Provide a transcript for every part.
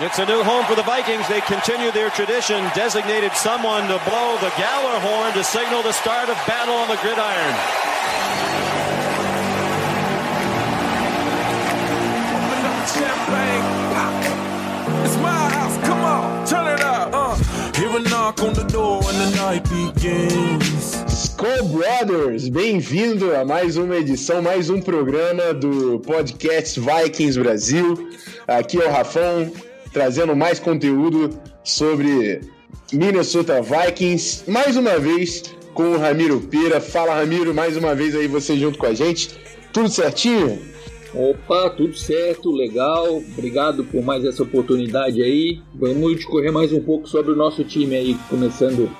It's a new home for the Vikings. They continue their tradition, designated someone to blow the Galler horn to signal the start of battle on the gridiron. It's my house, come on, turn it up. Uh. Hear a knock on the door and the night begins. Skull Brothers, bem-vindo a mais uma edição, mais um programa do podcast Vikings Brasil. Aqui é o Rafão, trazendo mais conteúdo sobre Minnesota Vikings. Mais uma vez com o Ramiro Pira. Fala, Ramiro, mais uma vez aí você junto com a gente. Tudo certinho? Opa, tudo certo, legal. Obrigado por mais essa oportunidade aí. Vamos discorrer mais um pouco sobre o nosso time aí, começando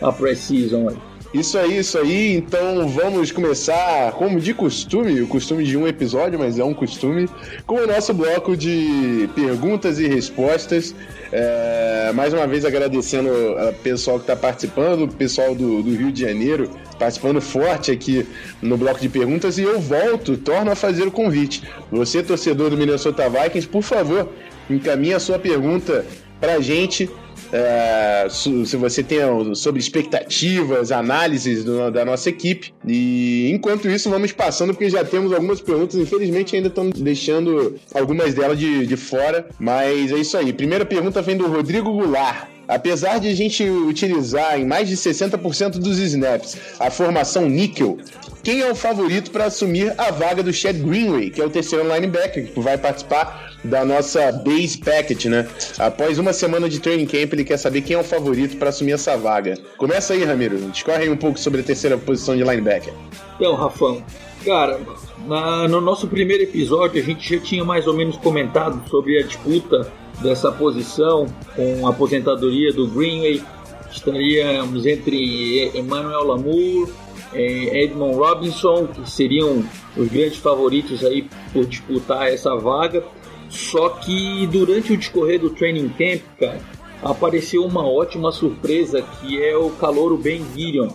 a pré-season aí. Isso aí, isso aí. Então vamos começar, como de costume, o costume de um episódio, mas é um costume, com o nosso bloco de perguntas e respostas. É, mais uma vez agradecendo o pessoal que está participando, o pessoal do, do, Rio de Janeiro participando forte aqui no bloco de perguntas. E eu volto, torno a fazer o convite. Você, torcedor do Minnesota Vikings, por favor, encaminhe a sua pergunta para a gente é, se você tem sobre expectativas, análises do, da nossa equipe. E enquanto isso, vamos passando, porque já temos algumas perguntas. Infelizmente, ainda estão deixando algumas delas de, de fora. Mas é isso aí. Primeira pergunta vem do Rodrigo Goulart. Apesar de a gente utilizar em mais de 60% dos snaps a formação níquel, quem é o favorito para assumir a vaga do Chad Greenway, que é o terceiro linebacker que vai participar da nossa base packet, né? Após uma semana de training camp, ele quer saber quem é o favorito para assumir essa vaga. Começa aí, Ramiro. Discorre aí um pouco sobre a terceira posição de linebacker. Então, Rafão, cara, na, no nosso primeiro episódio a gente já tinha mais ou menos comentado sobre a disputa dessa posição com a aposentadoria do Greenway. Estaríamos entre Emmanuel Lamour, Edmond Robinson, que seriam os grandes favoritos aí por disputar essa vaga. Só que durante o discorrer do training camp, cara, apareceu uma ótima surpresa que é o calouro Ben Gideon.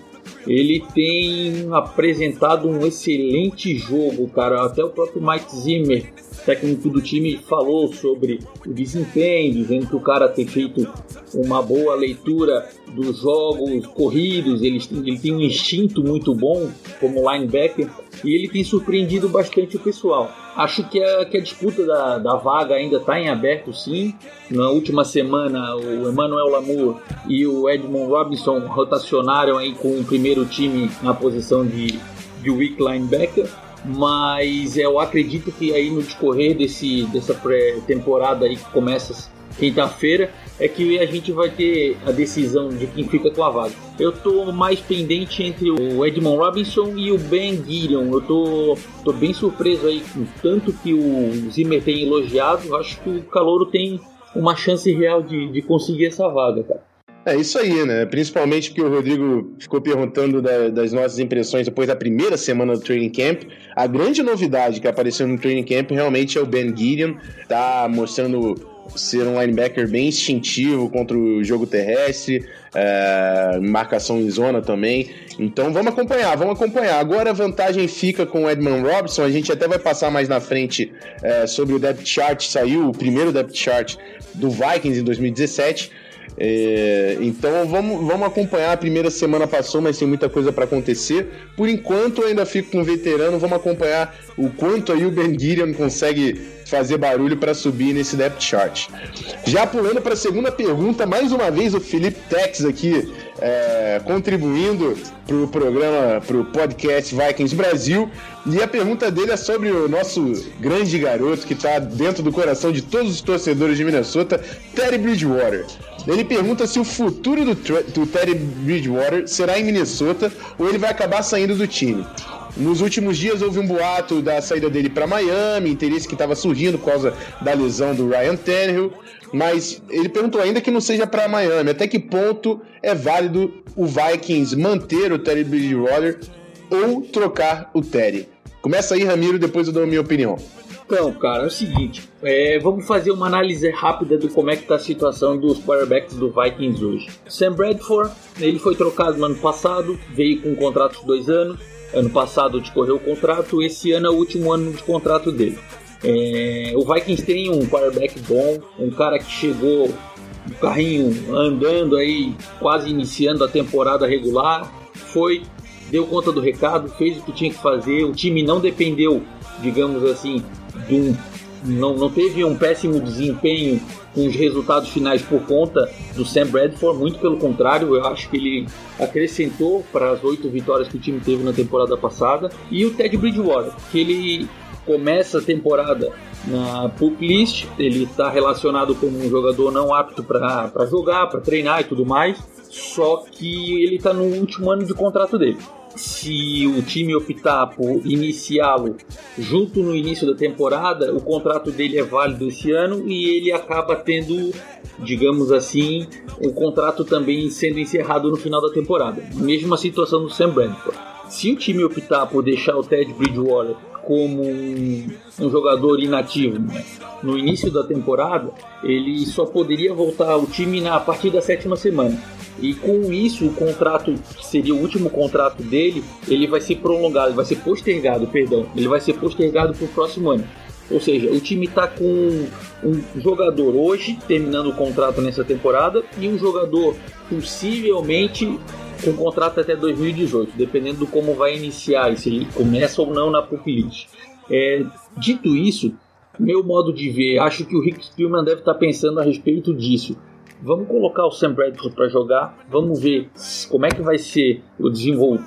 Ele tem apresentado um excelente jogo, cara. Até o próprio Mike Zimmer técnico do time falou sobre o desempenho, dizendo que o cara tem feito uma boa leitura dos jogos corridos, ele, ele tem um instinto muito bom como linebacker e ele tem surpreendido bastante o pessoal. Acho que a, que a disputa da, da vaga ainda está em aberto, sim. Na última semana, o Emmanuel Lamour e o Edmond Robinson rotacionaram aí com o primeiro time na posição de, de weak linebacker mas eu acredito que aí no decorrer desse, dessa pré-temporada aí que começa quinta-feira é que a gente vai ter a decisão de quem fica com a vaga. Eu tô mais pendente entre o Edmond Robinson e o Ben Gideon. Eu tô, tô bem surpreso aí com tanto que o Zimmer tem elogiado. Acho que o Calouro tem uma chance real de, de conseguir essa vaga, cara. É isso aí, né? Principalmente porque o Rodrigo ficou perguntando da, das nossas impressões depois da primeira semana do training camp. A grande novidade que apareceu no training camp realmente é o Ben Gideon, tá mostrando ser um linebacker bem instintivo contra o jogo terrestre, é, marcação em zona também. Então vamos acompanhar, vamos acompanhar. Agora a vantagem fica com o Edmund Robson. A gente até vai passar mais na frente é, sobre o depth chart. Saiu o primeiro depth chart do Vikings em 2017. É, então vamos, vamos acompanhar. A primeira semana passou, mas tem muita coisa para acontecer. Por enquanto, eu ainda fico com o veterano. Vamos acompanhar o quanto aí o Ben Gideon consegue fazer barulho para subir nesse depth chart. Já pulando para a segunda pergunta, mais uma vez o Felipe Tex aqui é, contribuindo para o programa, para o podcast Vikings Brasil. E a pergunta dele é sobre o nosso grande garoto que está dentro do coração de todos os torcedores de Minnesota, Terry Bridgewater. Ele pergunta se o futuro do, do Teddy Bridgewater será em Minnesota ou ele vai acabar saindo do time. Nos últimos dias houve um boato da saída dele para Miami, interesse que estava surgindo por causa da lesão do Ryan Tannehill, mas ele perguntou ainda que não seja para Miami. Até que ponto é válido o Vikings manter o Teddy Bridgewater ou trocar o Teddy? Começa aí, Ramiro, depois eu dou a minha opinião. Então, cara, é o seguinte, é, vamos fazer uma análise rápida de como é que tá a situação dos quarterbacks do Vikings hoje. Sam Bradford, ele foi trocado no ano passado, veio com um contrato de dois anos. Ano passado discorreu o contrato, esse ano é o último ano de contrato dele. É, o Vikings tem um quarterback bom, um cara que chegou o carrinho andando aí, quase iniciando a temporada regular, foi, deu conta do recado, fez o que tinha que fazer, o time não dependeu, digamos assim, de um, não, não teve um péssimo desempenho com os resultados finais por conta do Sam Bradford, muito pelo contrário, eu acho que ele acrescentou para as oito vitórias que o time teve na temporada passada, e o Ted Bridgewater, que ele começa a temporada na pup list, ele está relacionado como um jogador não apto para jogar, para treinar e tudo mais, só que ele está no último ano de contrato dele. Se o time optar por iniciá-lo junto no início da temporada, o contrato dele é válido esse ano e ele acaba tendo, digamos assim, o contrato também sendo encerrado no final da temporada. Mesma situação do Sam Bradford. Se o time optar por deixar o Ted Bridgewater como um, um jogador inativo. Né? No início da temporada, ele só poderia voltar ao time na partir da sétima semana. E com isso, o contrato, que seria o último contrato dele, ele vai ser prolongado, vai ser postergado, perdão, ele vai ser postergado para o próximo ano. Ou seja, o time está com um jogador hoje, terminando o contrato nessa temporada, e um jogador possivelmente com contrato até 2018, dependendo do como vai iniciar, se ele começa ou não na Pupilite. É, dito isso, meu modo de ver, acho que o Rick Spielman deve estar pensando a respeito disso. Vamos colocar o Sam Bradford para jogar, vamos ver como é que vai ser desenvol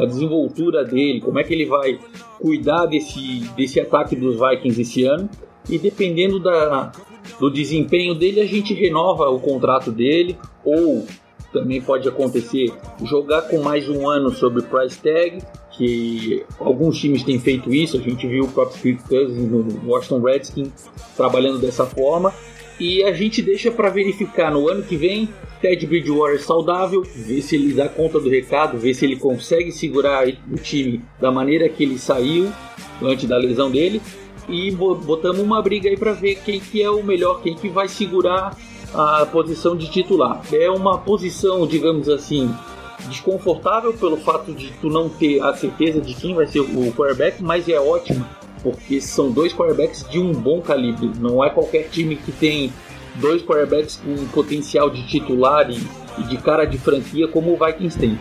a desenvoltura dele, como é que ele vai cuidar desse, desse ataque dos Vikings esse ano. E dependendo da, do desempenho dele, a gente renova o contrato dele ou também pode acontecer jogar com mais um ano sobre price tag, que alguns times têm feito isso, a gente viu o próprio Kirk Cousins no Washington Redskins trabalhando dessa forma, e a gente deixa para verificar no ano que vem Ted Bridgewater saudável, ver se ele dá conta do recado, ver se ele consegue segurar o time da maneira que ele saiu antes da lesão dele. E botamos uma briga aí para ver quem que é o melhor, quem que vai segurar a posição de titular. É uma posição, digamos assim, desconfortável pelo fato de tu não ter a certeza de quem vai ser o quarterback, mas é ótimo porque são dois quarterbacks de um bom calibre. Não é qualquer time que tem dois quarterbacks com potencial de titular e, de cara de franquia como o Vikings tem.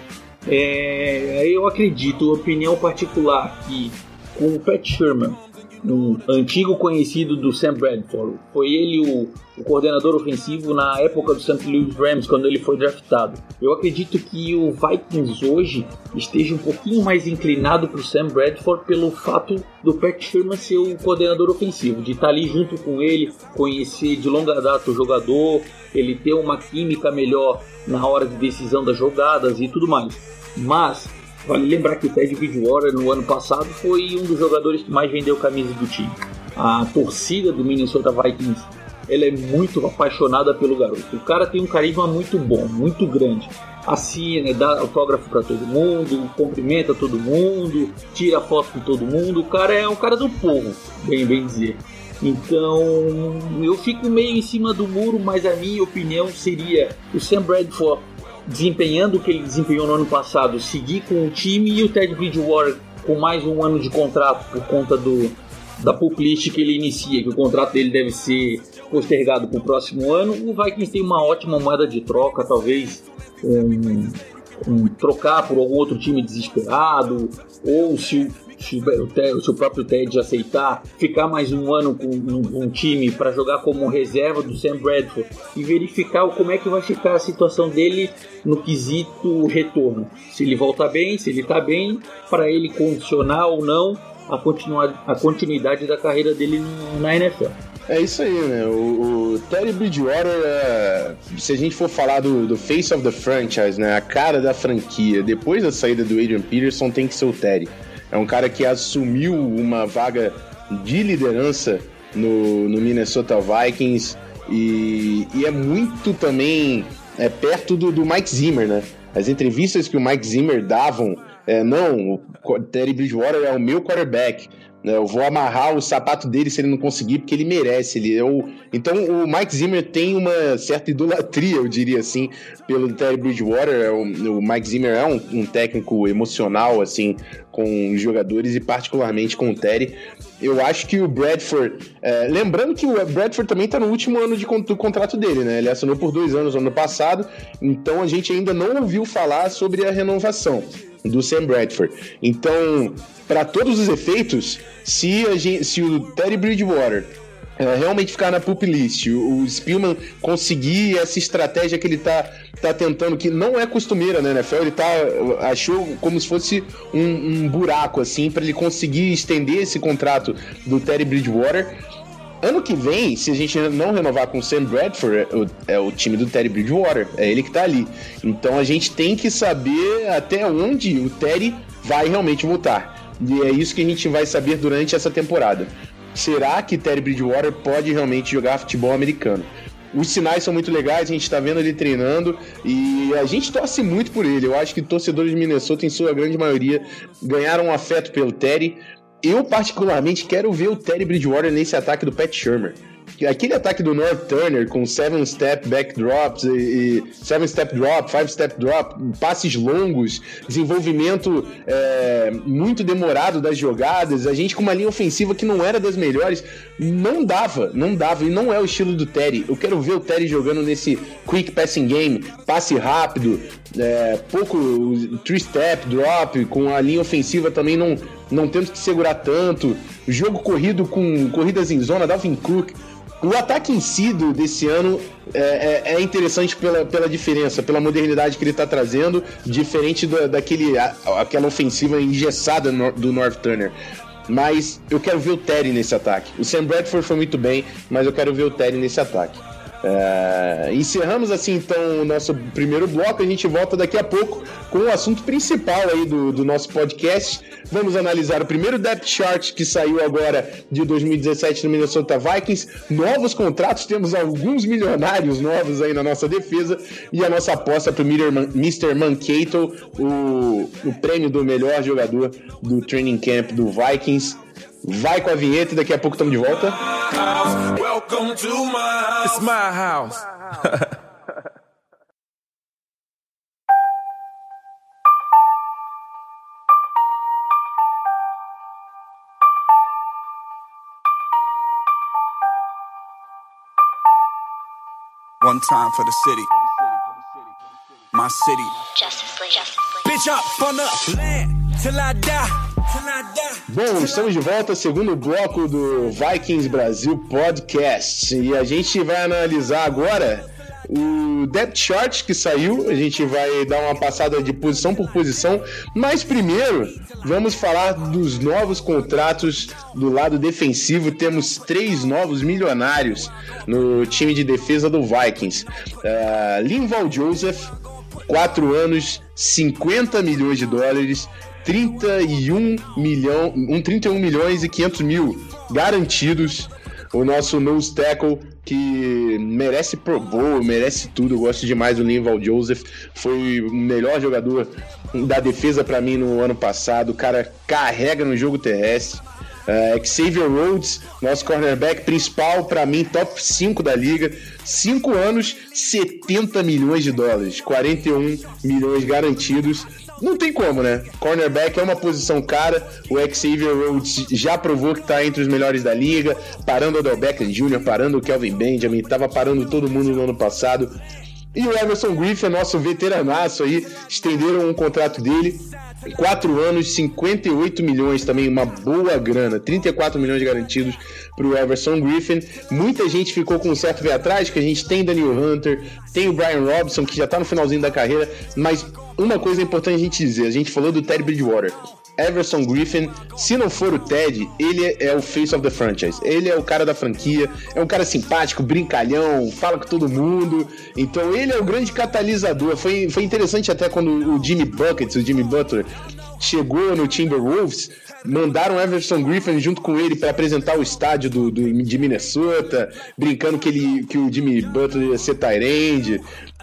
É, eu acredito, opinião particular, que com o Pat Sherman um antigo conhecido do Sam Bradford. Foi ele o, o, coordenador ofensivo na época do St. Louis Rams, quando ele foi draftado. Eu acredito que o Vikings hoje esteja um pouquinho mais inclinado para o Sam Bradford pelo fato do Pat Sherman ser o coordenador ofensivo, de estar ali junto com ele, conhecer de longa data o jogador, ele ter uma química melhor na hora de decisão das jogadas e tudo mais. Mas Vale lembrar que o Ted Bridgewater no ano passado foi um dos jogadores que mais vendeu camisas do time. A torcida do Minnesota Vikings ela é muito apaixonada pelo garoto. O cara tem um carisma muito bom, muito grande. Assina, dá autógrafo para todo mundo, cumprimenta todo mundo, tira foto com todo mundo. O cara é um cara do povo, bem bem dizer. Então eu fico meio em cima do muro, mas a minha opinião seria o Sam Bradford desempenhando o que ele desempenhou no ano passado, seguir com o time e o Ted Bridgewater com mais um ano de contrato por conta do da puplist que ele inicia, que o contrato dele deve ser postergado para o próximo ano, o Vikings tem uma ótima moeda de troca, talvez um, um, trocar por algum outro time desesperado, ou se se o, Ted, se o próprio Ted aceitar ficar mais um ano com um, um time para jogar como reserva do Sam Bradford e verificar como é que vai ficar a situação dele no quesito retorno. Se ele volta bem, se ele está bem, para ele condicionar ou não a, continuar, a continuidade da carreira dele na NFL. É isso aí, né? O, o Terry Bridgewater, é, se a gente for falar do, do, face of the franchise, né? A cara da franquia, depois da saída do Adrian Peterson, tem que ser o Terry. É um cara que assumiu uma vaga de liderança no, no Minnesota Vikings e, e, é muito também é, perto do, do, Mike Zimmer, né? As entrevistas que o Mike Zimmer davam é, não, o Terry Bridgewater é o meu quarterback. Né, eu vou amarrar o sapato dele se ele não conseguir, porque ele merece. Ele o... Então o Mike Zimmer tem uma certa idolatria, eu diria assim, pelo Terry Bridgewater. É o, o Mike Zimmer é um, um, técnico emocional, assim, com os jogadores e particularmente com o Terry. Eu acho que o Bradford. É, lembrando que o Bradford também está no último ano de, do contrato dele, né? Ele assinou por dois anos no ano passado, então a gente ainda não ouviu falar sobre a renovação do Sam Bradford. Então, para todos os efeitos, se, gente, se o Terry Bridgewater é, realmente ficar na pup list, o, o Spielman conseguir essa estratégia que ele tá, tá tentando, que não é costumeira né, NFL, ele tá, achou como se fosse um, um buraco, assim, para ele conseguir estender esse contrato do Terry Bridgewater. Ano que vem, se a gente não renovar com o Sam Bradford, é o, é o, time do Terry Bridgewater, é ele que tá ali. Então a gente tem que saber até onde o Terry vai realmente voltar. E é isso que a gente vai saber durante essa temporada. Será que Terry Bridgewater pode realmente jogar futebol americano? Os sinais são muito legais, a gente está vendo ele treinando e a gente torce muito por ele. Eu acho que torcedores de Minnesota, em sua grande maioria, ganharam um afeto pelo Terry, eu, particularmente, quero ver o Terry Bridgewater nesse ataque do Pat Shermer. Aquele ataque do North Turner com 7-step backdrops e 7-step drop, 5-step drop, passes longos, desenvolvimento é, muito demorado das jogadas, a gente com uma linha ofensiva que não era das melhores, não dava, não dava, e não é o estilo do Terry. Eu quero ver o Terry jogando nesse quick passing game, passe rápido, é, pouco three-step drop, com a linha ofensiva também não, não tendo que segurar tanto, jogo corrido com corridas em zona, Dalvin Cook. O ataque em si do, desse ano é, é, é, interessante pela, pela diferença, pela modernidade que ele está trazendo, diferente do, daquele, a, aquela ofensiva engessada no, do North Turner. Mas eu quero ver o Terry nesse ataque. O Sam Bradford foi muito bem, mas eu quero ver o Terry nesse ataque. É, encerramos assim então o nosso primeiro bloco. A gente volta daqui a pouco com o assunto principal aí do, do nosso podcast. Vamos analisar o primeiro depth chart que saiu agora de 2017 no Minnesota Vikings. Novos contratos, temos alguns milionários novos aí na nossa defesa e a nossa aposta para o Mr. Mankato, o, o prêmio do melhor jogador do training camp do Vikings. Vai com a vinheta e daqui a pouco estamos de volta. Welcome to my house. It's my house. One time for the city. My city. Justice League. Bitch up on the land till I die. Bom, estamos de volta, segundo bloco do Vikings Brasil Podcast. E a gente vai analisar agora o depth chart que saiu. A gente vai dar uma passada de posição por posição. Mas primeiro, vamos falar dos novos contratos do lado defensivo. Temos três novos milionários no time de defesa do Vikings: uh, Linval Joseph, 4 anos, 50 milhões de dólares. 31 milhão, um 31 milhões e 500 mil garantidos. O nosso nose tackle que merece Pro Bowl, merece tudo. Eu gosto demais do Linval Joseph. Foi o melhor jogador da defesa para mim no ano passado. O cara carrega no jogo terrestre. Uh, Xavier Rhodes, nosso cornerback principal, para mim, top 5 da liga. 5 anos, 70 milhões de dólares, 41 milhões garantidos. Não tem como, né? Cornerback é uma posição cara. O Xavier Rhodes já provou que tá entre os melhores da liga, parando o Odell Beckham Jr., parando o Kelvin Benjamin, tava parando todo mundo no ano passado. E o Emerson Griffin, nosso veteranaço aí, estenderam um contrato dele. 4 anos, 58 milhões também, uma boa grana. 34 milhões garantidos para o Everson Griffin. Muita gente ficou com um certo pé atrás, que a gente tem Daniel Hunter, tem o Brian Robson, que já está no finalzinho da carreira, mas uma coisa é importante a gente dizer, a gente falou do Teddy Bridgewater. Everson Griffin, se não for o Ted, ele é o face of the franchise. Ele é o cara da franquia, é um cara simpático, brincalhão, fala com todo mundo. Então ele é o grande catalisador. Foi, foi interessante até quando o Jimmy Buckets, o Jimmy Butler, chegou no Timberwolves, mandaram Everson Griffin junto com ele para apresentar o estádio do, do, de Minnesota, brincando que, ele, que o Jimmy Butler ia ser Tyrande.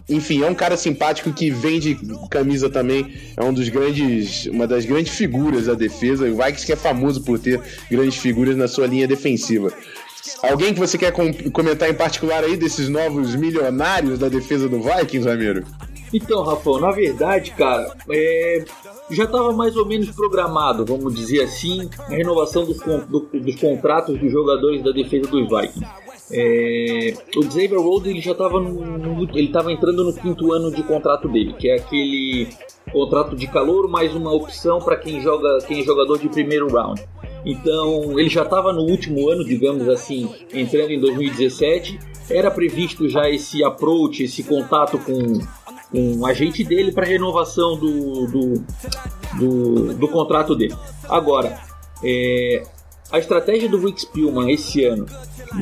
enfim, é um cara simpático que vende camisa também. É um dos grandes, uma das grandes figuras da defesa. O Vikings que é famoso por ter grandes figuras na sua linha defensiva. Alguém que você quer com comentar em particular aí desses novos milionários da defesa do Vikings, Ramiro? Então, Rafael, na verdade, cara, é, já estava mais ou menos programado, vamos dizer assim, a renovação dos, do, dos contratos dos jogadores da defesa dos Vikings. É, o Xavier Rhodes ele já estava ele estava entrando no quinto ano de contrato dele, que é aquele contrato de calor mais uma opção para quem joga quem é jogador de primeiro round. Então ele já estava no último ano, digamos assim, entrando em 2017. Era previsto já esse approach, esse contato com, o agente dele para renovação do, do, do, do, contrato dele. Agora, é, a estratégia do Rick Spielman esse ano,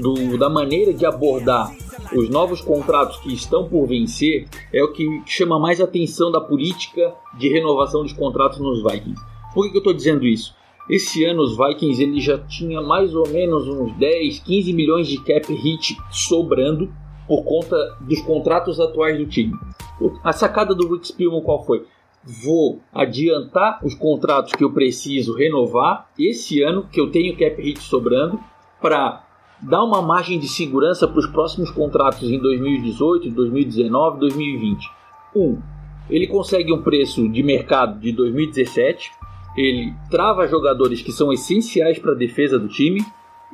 do, da maneira de abordar os novos contratos que estão por vencer, é o que chama mais atenção da política de renovação dos contratos nos Vikings. Por que, que eu estou dizendo isso? Esse ano os Vikings ele já tinha mais ou menos uns 10, 15 milhões de cap hit sobrando por conta dos contratos atuais do time. A sacada do Rick Spielman qual foi? Vou adiantar os contratos que eu preciso renovar esse ano, que eu tenho cap hit sobrando, para dar uma margem de segurança para os próximos contratos em 2018, 2019, 2020. Um, ele consegue um preço de mercado de 2017 ele trava jogadores que são essenciais para a defesa do time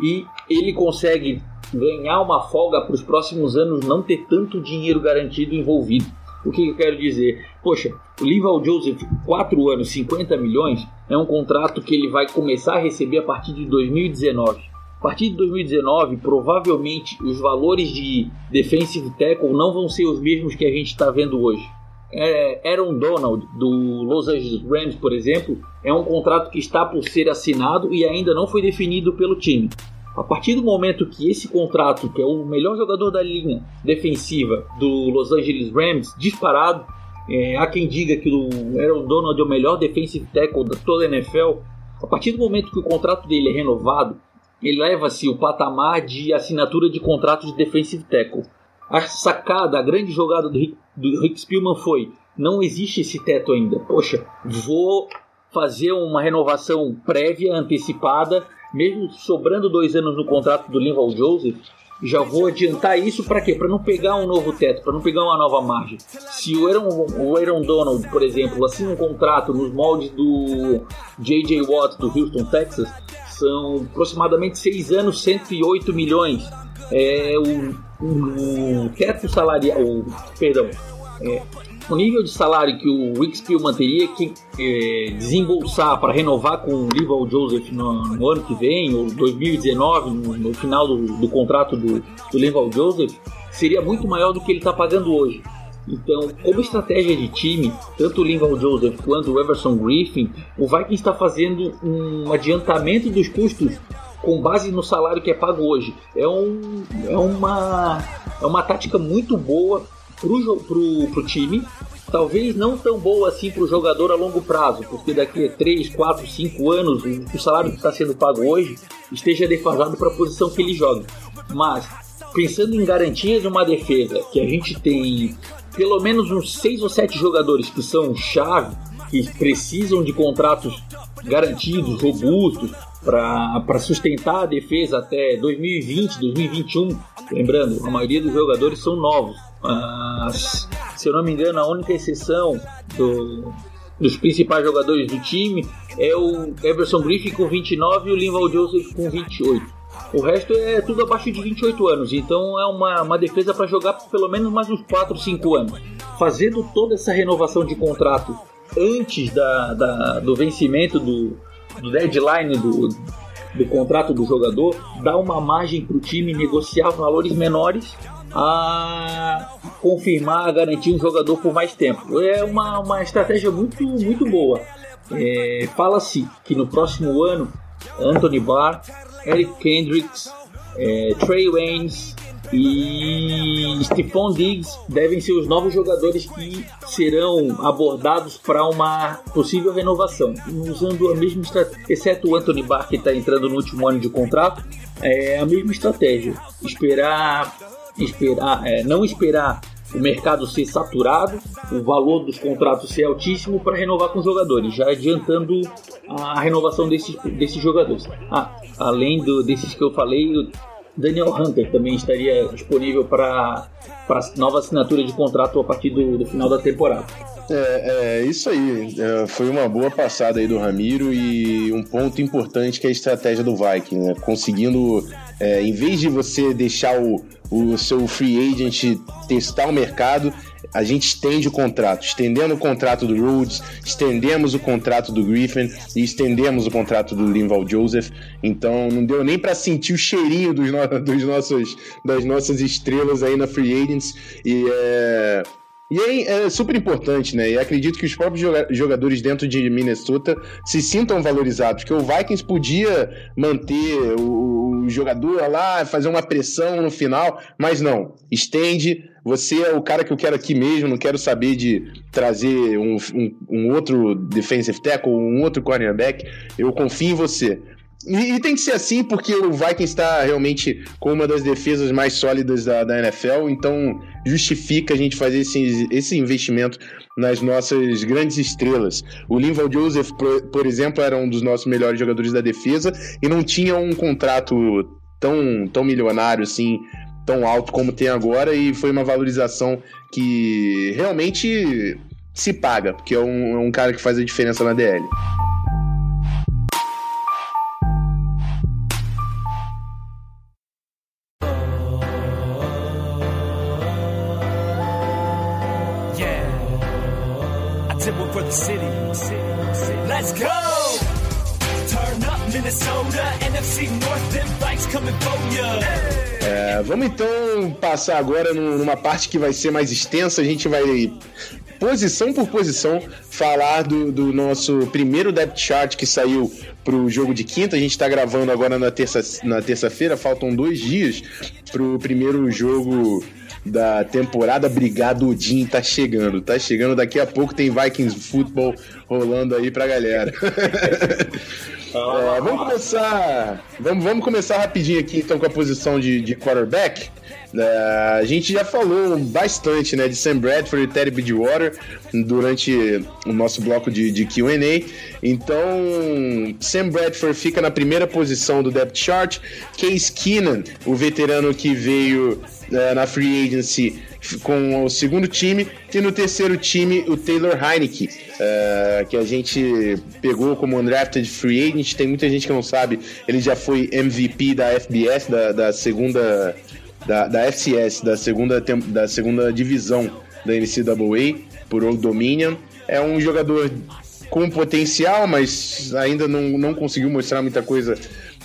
e ele consegue ganhar uma folga para os próximos anos não ter tanto dinheiro garantido envolvido. O que eu quero dizer? Poxa, o Lival Joseph, 4 anos, 50 milhões, é um contrato que ele vai começar a receber a partir de 2019. A partir de 2019, provavelmente os valores de defensive tackle não vão ser os mesmos que a gente está vendo hoje é, Aaron Donald, do Los Angeles Rams, por exemplo, é um contrato que está por ser assinado e ainda não foi definido pelo time. A partir do momento que esse contrato, que é o melhor jogador da linha defensiva do Los Angeles Rams, disparado, é, há quem diga que o Aaron Donald é o melhor defensive tackle da toda a NFL. A partir do momento que o contrato dele é renovado, ele leva-se o patamar de assinatura de contrato de defensive tackle. A sacada, a grande jogada do Rick, do Rick Spielman foi: não existe esse teto ainda. Poxa, vou fazer uma renovação prévia, antecipada, mesmo sobrando dois anos no contrato do Linval Joseph, já vou adiantar isso para quê? Para não pegar um novo teto, para não pegar uma nova margem. Se o Aaron, o Aaron Donald, por exemplo, assina um contrato nos moldes do J.J. Watt do Houston, Texas, são aproximadamente seis anos, 108 milhões. É o o teto salarial, o, perdão, é, o nível de salário que o Rick Spielman teria que é, desembolsar para renovar com o Lival Joseph no, no, ano que vem, ou 2019, no, no final do, do, contrato do, do Joseph, seria muito maior do que ele está pagando hoje. Então, como estratégia de time, tanto o Linval Joseph quanto o Everson Griffin, o Vikings está fazendo um adiantamento dos custos com base no salário que é pago hoje. É, um, é, uma, é uma tática muito boa pro, pro, pro time. Talvez não tão boa assim para o jogador a longo prazo, porque daqui a 3, 4, 5 anos o salário que está sendo pago hoje esteja defasado para a posição que ele joga. Mas, pensando em garantias de uma defesa, que a gente tem pelo menos uns 6 ou 7 jogadores que são chave, que precisam de contratos garantidos, robustos, para sustentar a defesa até 2020, 2021. Lembrando, a maioria dos jogadores são novos. Mas, se eu não me engano, a única exceção do, dos principais jogadores do time é o Everson Griffin com 29 e o Linval Joseph com 28. O resto é tudo abaixo de 28 anos, então é uma, uma defesa para jogar pelo menos mais uns 4, 5 anos. Fazendo toda essa renovação de contrato antes da, da do vencimento do, do deadline do, do contrato do jogador, dá uma margem para o time negociar valores menores a confirmar, a garantir um jogador por mais tempo. É uma, uma estratégia muito, muito boa. É, Fala-se que no próximo ano, Anthony Barr, Eric Kendricks, é, Trey Waynes, e Stephon Diggs devem ser os novos jogadores que serão abordados para uma possível renovação, usando a mesma estratégia, exceto o Anthony Barr que está entrando no último ano de contrato, é a mesma estratégia, esperar, esperar, é, não esperar o mercado ser saturado, o valor dos contratos ser altíssimo para renovar com os jogadores, já adiantando a renovação desses, desses jogadores. Ah, além do, desses que eu falei, o Daniel Hunter também estaria disponível para nova assinatura de contrato a partir do, do final da temporada. É, é isso aí. É, foi uma boa passada aí do Ramiro e um ponto importante que é a estratégia do Viking, né? Conseguindo, é, em vez de você deixar o, o seu free agent testar o mercado, a gente estende o contrato, estendendo o contrato do Rhodes, estendemos o contrato do Griffin e estendemos o contrato do Linval Joseph. Então não deu nem para sentir o cheirinho dos, no, dos nossos, das nossas estrelas aí na Free Agents. E é, e é, é, super importante, né? E acredito que os próprios jogadores dentro de Minnesota se sintam valorizados, porque o Vikings podia manter o, o jogador lá, fazer uma pressão no final, mas não. Estende, você é o cara que eu quero aqui mesmo, não quero saber de trazer um, um, um outro defensive tackle, um outro cornerback, eu confio em você. E, e, tem que ser assim porque o Vikings está realmente com uma das defesas mais sólidas da, da NFL, então justifica a gente fazer esse, esse investimento nas nossas grandes estrelas. O Linval Joseph, por, por exemplo, era um dos nossos melhores jogadores da defesa e não tinha um contrato tão, tão milionário assim, tão alto como tem agora, e foi uma valorização que realmente se paga, porque é um, é um cara que faz a diferença na DL. Passar agora numa parte que vai ser mais extensa. A gente vai posição por posição, falar do, do, nosso primeiro depth chart que saiu para o jogo de quinta. A gente está gravando agora na terça-feira, na terça faltam dois dias para o primeiro jogo da temporada. Obrigado, Odin, tá chegando. Tá chegando daqui a pouco, tem Vikings Football rolando aí pra galera. é, vamos começar. Vamos, vamos começar rapidinho aqui então com a posição de, de quarterback. É, a gente já falou bastante né, de Sam Bradford e Terry Bridgewater durante o nosso bloco de, de QA. Então, Sam Bradford fica na primeira posição do depth chart. Case Keenan, o veterano que veio é, na free agency com o segundo time e no terceiro time o Taylor Heineke, é, que a gente pegou como undrafted free agent. Tem muita gente que não sabe, ele já foi MVP da FBS, da, da segunda da, da FCS, da segunda, da segunda divisão da NCAA, por Old Dominion. É um jogador com potencial, mas ainda não, não conseguiu mostrar muita coisa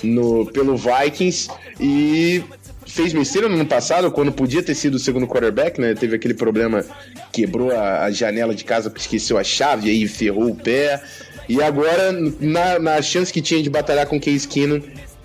no, pelo Vikings. E fez besteira no ano passado, quando podia ter sido o segundo quarterback, né? Teve aquele problema, quebrou a, a janela de casa, esqueceu a chave, aí ferrou o pé. E agora, na, na chance que tinha de batalhar com Case Keenum,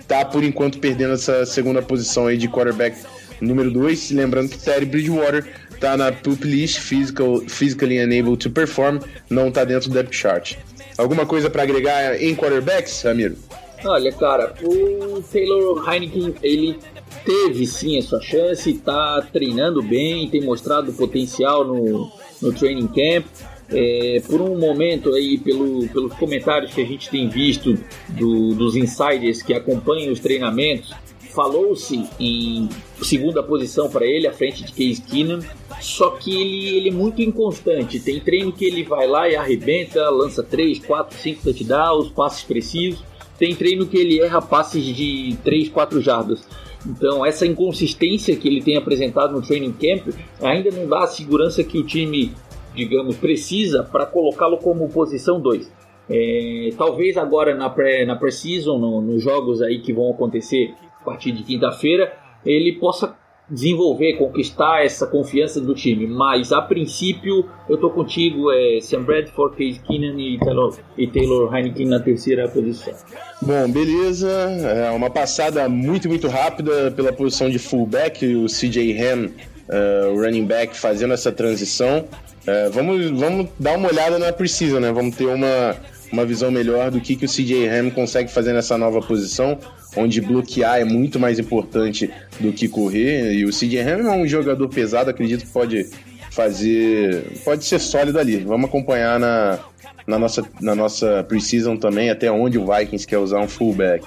tá por enquanto perdendo essa segunda posição aí de quarterback número 2. Lembrando que Terry Bridgewater tá na pup list, physical, physically unable to perform, não tá dentro do depth chart. Alguma coisa para agregar em quarterbacks, Ramiro? Olha, cara, o Taylor Heineken, ele teve sim a sua chance, tá treinando bem, tem mostrado potencial no, no training camp. É, por um momento aí, pelo, pelos comentários que a gente tem visto do, dos insiders que acompanham os treinamentos, falou-se em segunda posição para ele, à frente de Case Keenum, só que ele, ele é muito inconstante. Tem treino que ele vai lá e arrebenta, lança 3, 4, 5 touchdowns, passes precisos. Tem treino que ele erra passes de 3, 4 jardas. Então, essa inconsistência que ele tem apresentado no training camp ainda não dá a segurança que o time, digamos, precisa para colocá-lo como posição 2. É, talvez agora na pré-season, na no, nos jogos aí que vão acontecer a partir de quinta-feira, ele possa desenvolver, conquistar essa confiança do time. Mas a princípio, eu tô contigo, é Sam Bradford, Case Keenan e Taylor, e Taylor Heineken na terceira posição. Bom, beleza. É uma passada muito, muito rápida pela posição de fullback, o CJ Ham, uh, o running back, fazendo essa transição. Uh, vamos, vamos dar uma olhada na precisa, né? Vamos ter uma, uma visão melhor do que, que o CJ Ham consegue fazer nessa nova posição onde bloquear é muito mais importante do que correr. E o CJ Ham é um jogador pesado, acredito que pode fazer. Pode ser sólido ali. Vamos acompanhar na, na nossa, na nossa preseason também até onde o Vikings quer usar um fullback.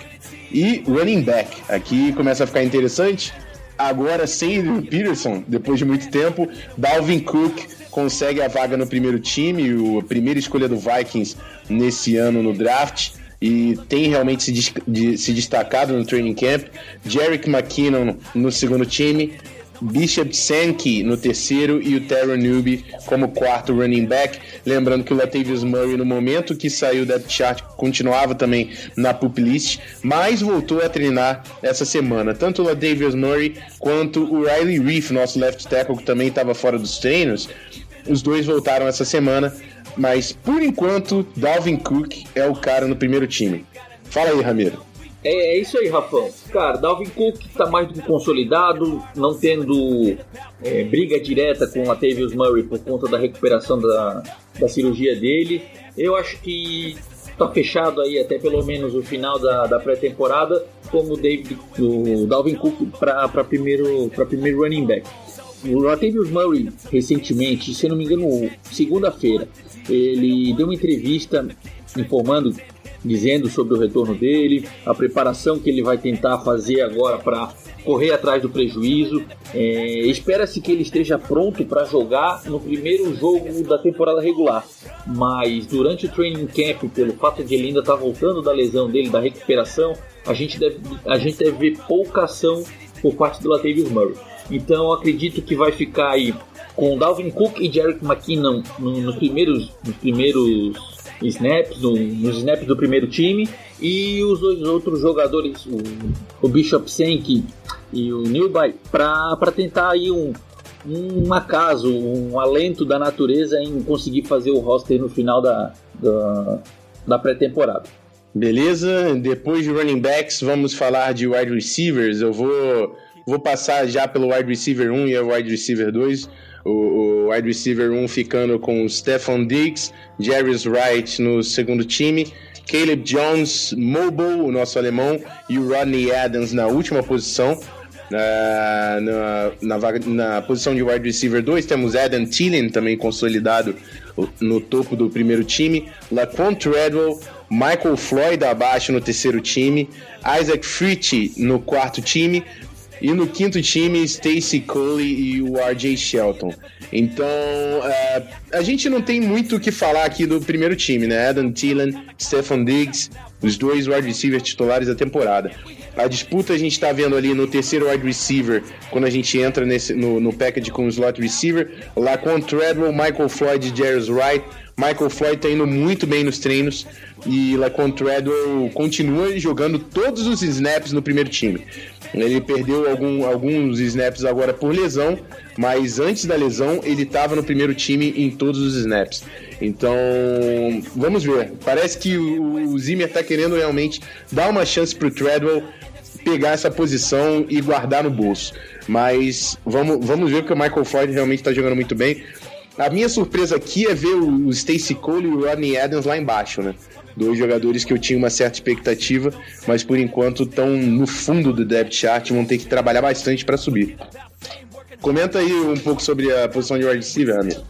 E running back. Aqui começa a ficar interessante. Agora sem Adrian Peterson, depois de muito tempo, Dalvin Cook consegue a vaga no primeiro time, a primeira escolha do Vikings nesse ano no draft e tem realmente se, se destacado no training camp. Jerick McKinnon no segundo time, Bishop Sankey no terceiro e o Terry Newby como quarto running back. Lembrando que o Latavius Murray, no momento que saiu da chart, continuava também na pup list, mas voltou a treinar essa semana. Tanto o Latavius Murray quanto o Riley Reef, nosso left tackle, que também estava fora dos treinos, os dois voltaram essa semana, mas por enquanto, Dalvin Cook é o cara no primeiro time. Fala aí, Ramiro. É, é, isso aí, Rafão. Cara, Dalvin Cook está mais do que consolidado, não tendo é, briga direta com Latavius Murray por conta da recuperação da, da cirurgia dele. Eu acho que está fechado aí até pelo menos o final da, da pré-temporada como o, David, o Dalvin Cook para primeiro, primeiro running back. O Latavius Murray, recentemente, se não me engano, segunda-feira, ele deu uma entrevista informando dizendo sobre o retorno dele, a preparação que ele vai tentar fazer agora para correr atrás do prejuízo. É, Espera-se que ele esteja pronto para jogar no primeiro jogo da temporada regular, mas durante o training camp, pelo fato de ele ainda estar tá voltando da lesão dele, da recuperação, a gente deve, a gente deve ver pouca ação por parte do Latavius Murray. Então acredito que vai ficar aí com Dalvin Cook e Jerick McKinnon nos primeiros, nos primeiros snaps, no, nos snaps do primeiro time, e os dois outros jogadores, o, o Bishop Sankey e o Newby, para tentar aí um, um acaso, um alento da natureza em conseguir fazer o roster no final da, da, da pré-temporada. Beleza, depois de running backs, vamos falar de wide receivers. Eu vou, vou passar já pelo wide receiver 1 e o wide receiver 2 o, o wide receiver 1 ficando com Stefan Diggs, Jarvis Wright no segundo time, Caleb Jones, Mobile, o nosso alemão, e o Rodney Adams na última posição. Na, na, vaga, na posição de wide receiver 2 temos Adam Thielen também consolidado no topo do primeiro time, Laquan Treadwell, Michael Floyd abaixo no terceiro time, Isaac Fritz no quarto time, e no quinto time, Stacy Coley e o RJ Shelton. Então, uh, a gente não tem muito o que falar aqui do primeiro time, né? Adam Thielen, Stefan Diggs, os dois wide receivers titulares da temporada. A disputa a gente está vendo ali no terceiro wide receiver, quando a gente entra nesse, no, no package com o slot receiver, lá com Treadwell, Michael Floyd e Jarvis Wright. Michael Floyd está indo muito bem nos treinos e Laquan Treadwell continua jogando todos os snaps no primeiro time. Ele perdeu algum, alguns snaps agora por lesão, mas antes da lesão ele estava no primeiro time em todos os snaps. Então, vamos ver. Parece que o, Zimmer está querendo realmente dar uma chance para o Treadwell pegar essa posição e guardar no bolso. Mas vamos, vamos ver que o Michael Floyd realmente está jogando muito bem. A minha surpresa aqui é ver o Stacey Cole e o Rodney Adams lá embaixo, né? Dois jogadores que eu tinha uma certa expectativa, mas por enquanto estão no fundo do depth chart, vão ter que trabalhar bastante para subir. Comenta aí um pouco sobre a posição de wide receiver, amigo.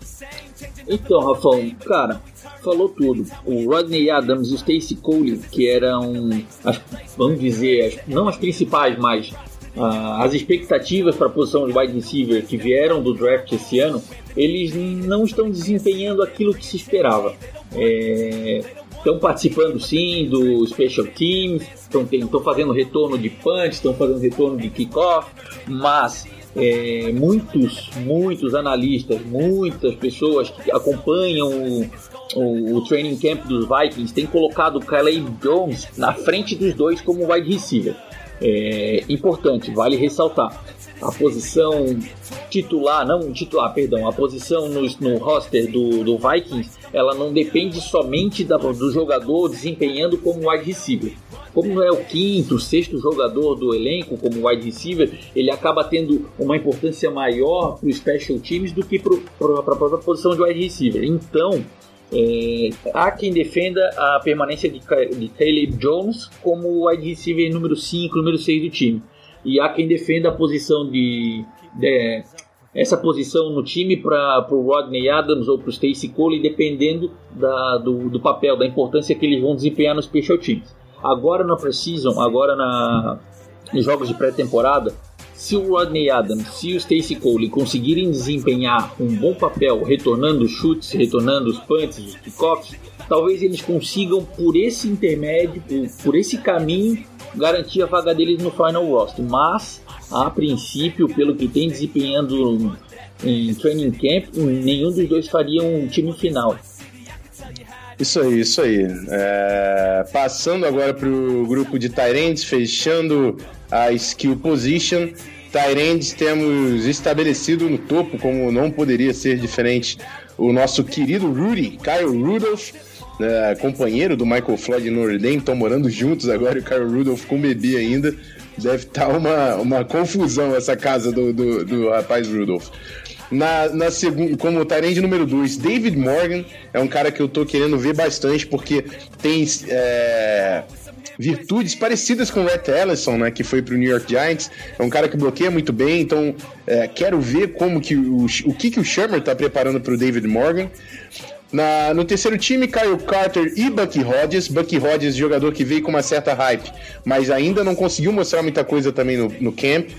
Então, Rafão, cara, falou tudo. O Rodney Adams e o Stacey Cole, que eram, as, vamos dizer, as, não as principais, mas as expectativas para a posição de wide receiver que vieram do draft esse ano, eles não estão desempenhando aquilo que se esperava. É, estão participando sim do Special Teams, estão fazendo retorno de punch, estão fazendo retorno de kickoff, mas é, muitos, muitos analistas, muitas pessoas que acompanham o, o, o, training camp dos Vikings têm colocado o Caleb Jones na frente dos dois como wide receiver. É, importante, vale ressaltar. A posição titular, não titular, perdão, a posição no, no roster do, do Vikings ela não depende somente da, do jogador desempenhando como wide receiver. Como é o quinto, sexto jogador do elenco como wide receiver, ele acaba tendo uma importância maior para os special teams do que para a própria posição de wide receiver. Então, é, há quem defenda a permanência de, de Caleb Jones como wide receiver número 5, número 6 do time. E há quem defenda a posição de, de essa posição no time para o Rodney Adams ou para o Stacey Cole, dependendo da, do, do, papel, da importância que eles vão desempenhar nos special teams. Agora na Precision, agora na, nos jogos de pré-temporada, se o Rodney Adams, se o Stacey Cole conseguirem desempenhar um bom papel, retornando os chutes, retornando os punts, os kickoffs, talvez eles consigam por esse intermédio, por, por esse caminho, garantir a vaga deles no final roster. Mas a princípio, pelo que tem desempenhando em training camp, nenhum dos dois faria um time final. Isso aí, isso aí. É... Passando agora para o grupo de Tyrands, fechando a skill position. Tyrands temos estabelecido no topo, como não poderia ser diferente, o nosso querido Rudy, Kyle Rudolph, é, companheiro do Michael Floyd no Dame, estão morando juntos agora e o Kyle Rudolph com bebê ainda. Deve estar tá uma, uma confusão essa casa do, do, do rapaz Rudolph. Na, na segunda, como Tyrande número 2, David Morgan é um cara que eu tô querendo ver bastante porque tem é, virtudes parecidas com o Rhett Ellison, né, que foi pro New York Giants. É um cara que bloqueia muito bem, então é, quero ver como que o, o que, que o Shermer tá preparando pro David Morgan. Na, no terceiro time, Kyle Carter e Bucky Hodges. Bucky Hodges, jogador que veio com uma certa hype, mas ainda não conseguiu mostrar muita coisa também no, no camp.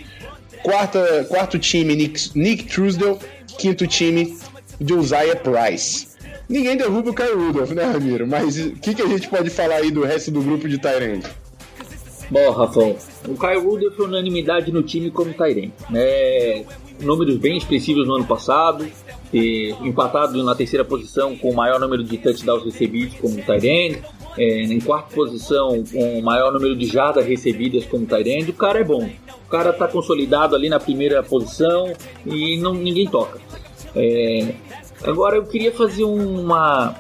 Quarta, quarto time, Nick, Nick Truesdale. Quinto time, Josiah Price. Ninguém derruba o Kyle Rudolph, né, Ramiro? Mas o que, que a gente pode falar aí do resto do grupo de Tyrande? Bom, Rafão, o Kyle Rudolph foi unanimidade no time como Tyrande. Né? Números bem expressivos no ano passado, empatado na terceira posição com o maior número de touchdowns recebidos como tight é, em quarta posição com o maior número de jardas recebidas como tight o cara é bom. O cara está consolidado ali na primeira posição e não, ninguém toca. É, agora eu queria fazer uma,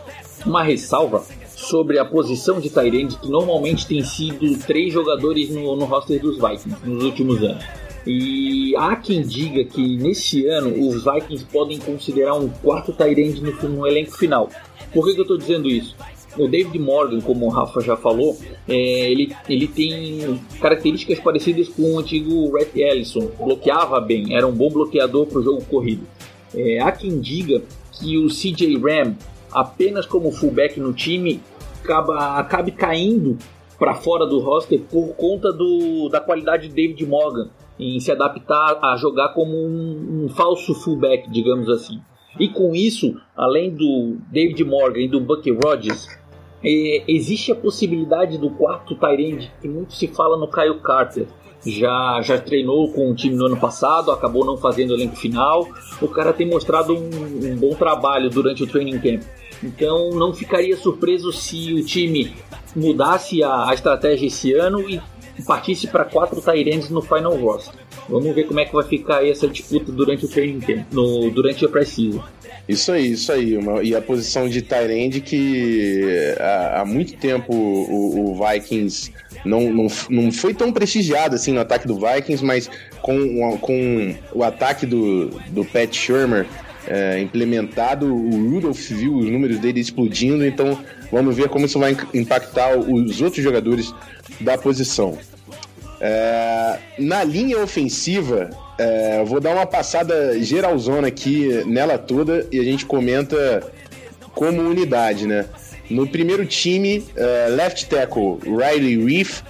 uma ressalva sobre a posição de Tyrande, que normalmente tem sido três jogadores no, no roster dos Vikings nos últimos anos. E há quem diga que nesse ano os Vikings podem considerar um quarto Tyrande no, no elenco final. Por que, que eu estou dizendo isso? O David Morgan, como o Rafa já falou, é, ele, ele tem características parecidas com o antigo Rhett Ellison. Bloqueava bem, era um bom bloqueador para o jogo corrido. É, há quem diga que o CJ Ram, apenas como fullback no time, acaba, acabe caindo para fora do roster por conta do, da qualidade de David Morgan em se adaptar a jogar como um, um falso fullback, digamos assim. E com isso, além do David Morgan e do Bucky Rogers, é, existe a possibilidade do quarto Tyrande, que muito se fala no Kyle Carter. Já, já treinou com o time no ano passado, acabou não fazendo o elenco final. O cara tem mostrado um, um bom trabalho durante o training camp. Então não ficaria surpreso se o time mudasse a, a estratégia esse ano e partisse para quatro Tyrands no Final Roster. Vamos ver como é que vai ficar essa disputa durante o training camp, no, durante a pré-season. Isso aí, isso aí. E a posição de Tyrande que há, há, muito tempo o, o Vikings não, não, não foi tão prestigiado assim no ataque do Vikings, mas com, com o ataque do, do Pat Shermer é, implementado, o Rudolph viu os números dele explodindo, então vamos ver como isso vai impactar os outros jogadores da posição. É, na linha ofensiva, é, vou dar uma passada geralzona aqui nela toda e a gente comenta como unidade, né? No primeiro time, é, left tackle Riley Reef,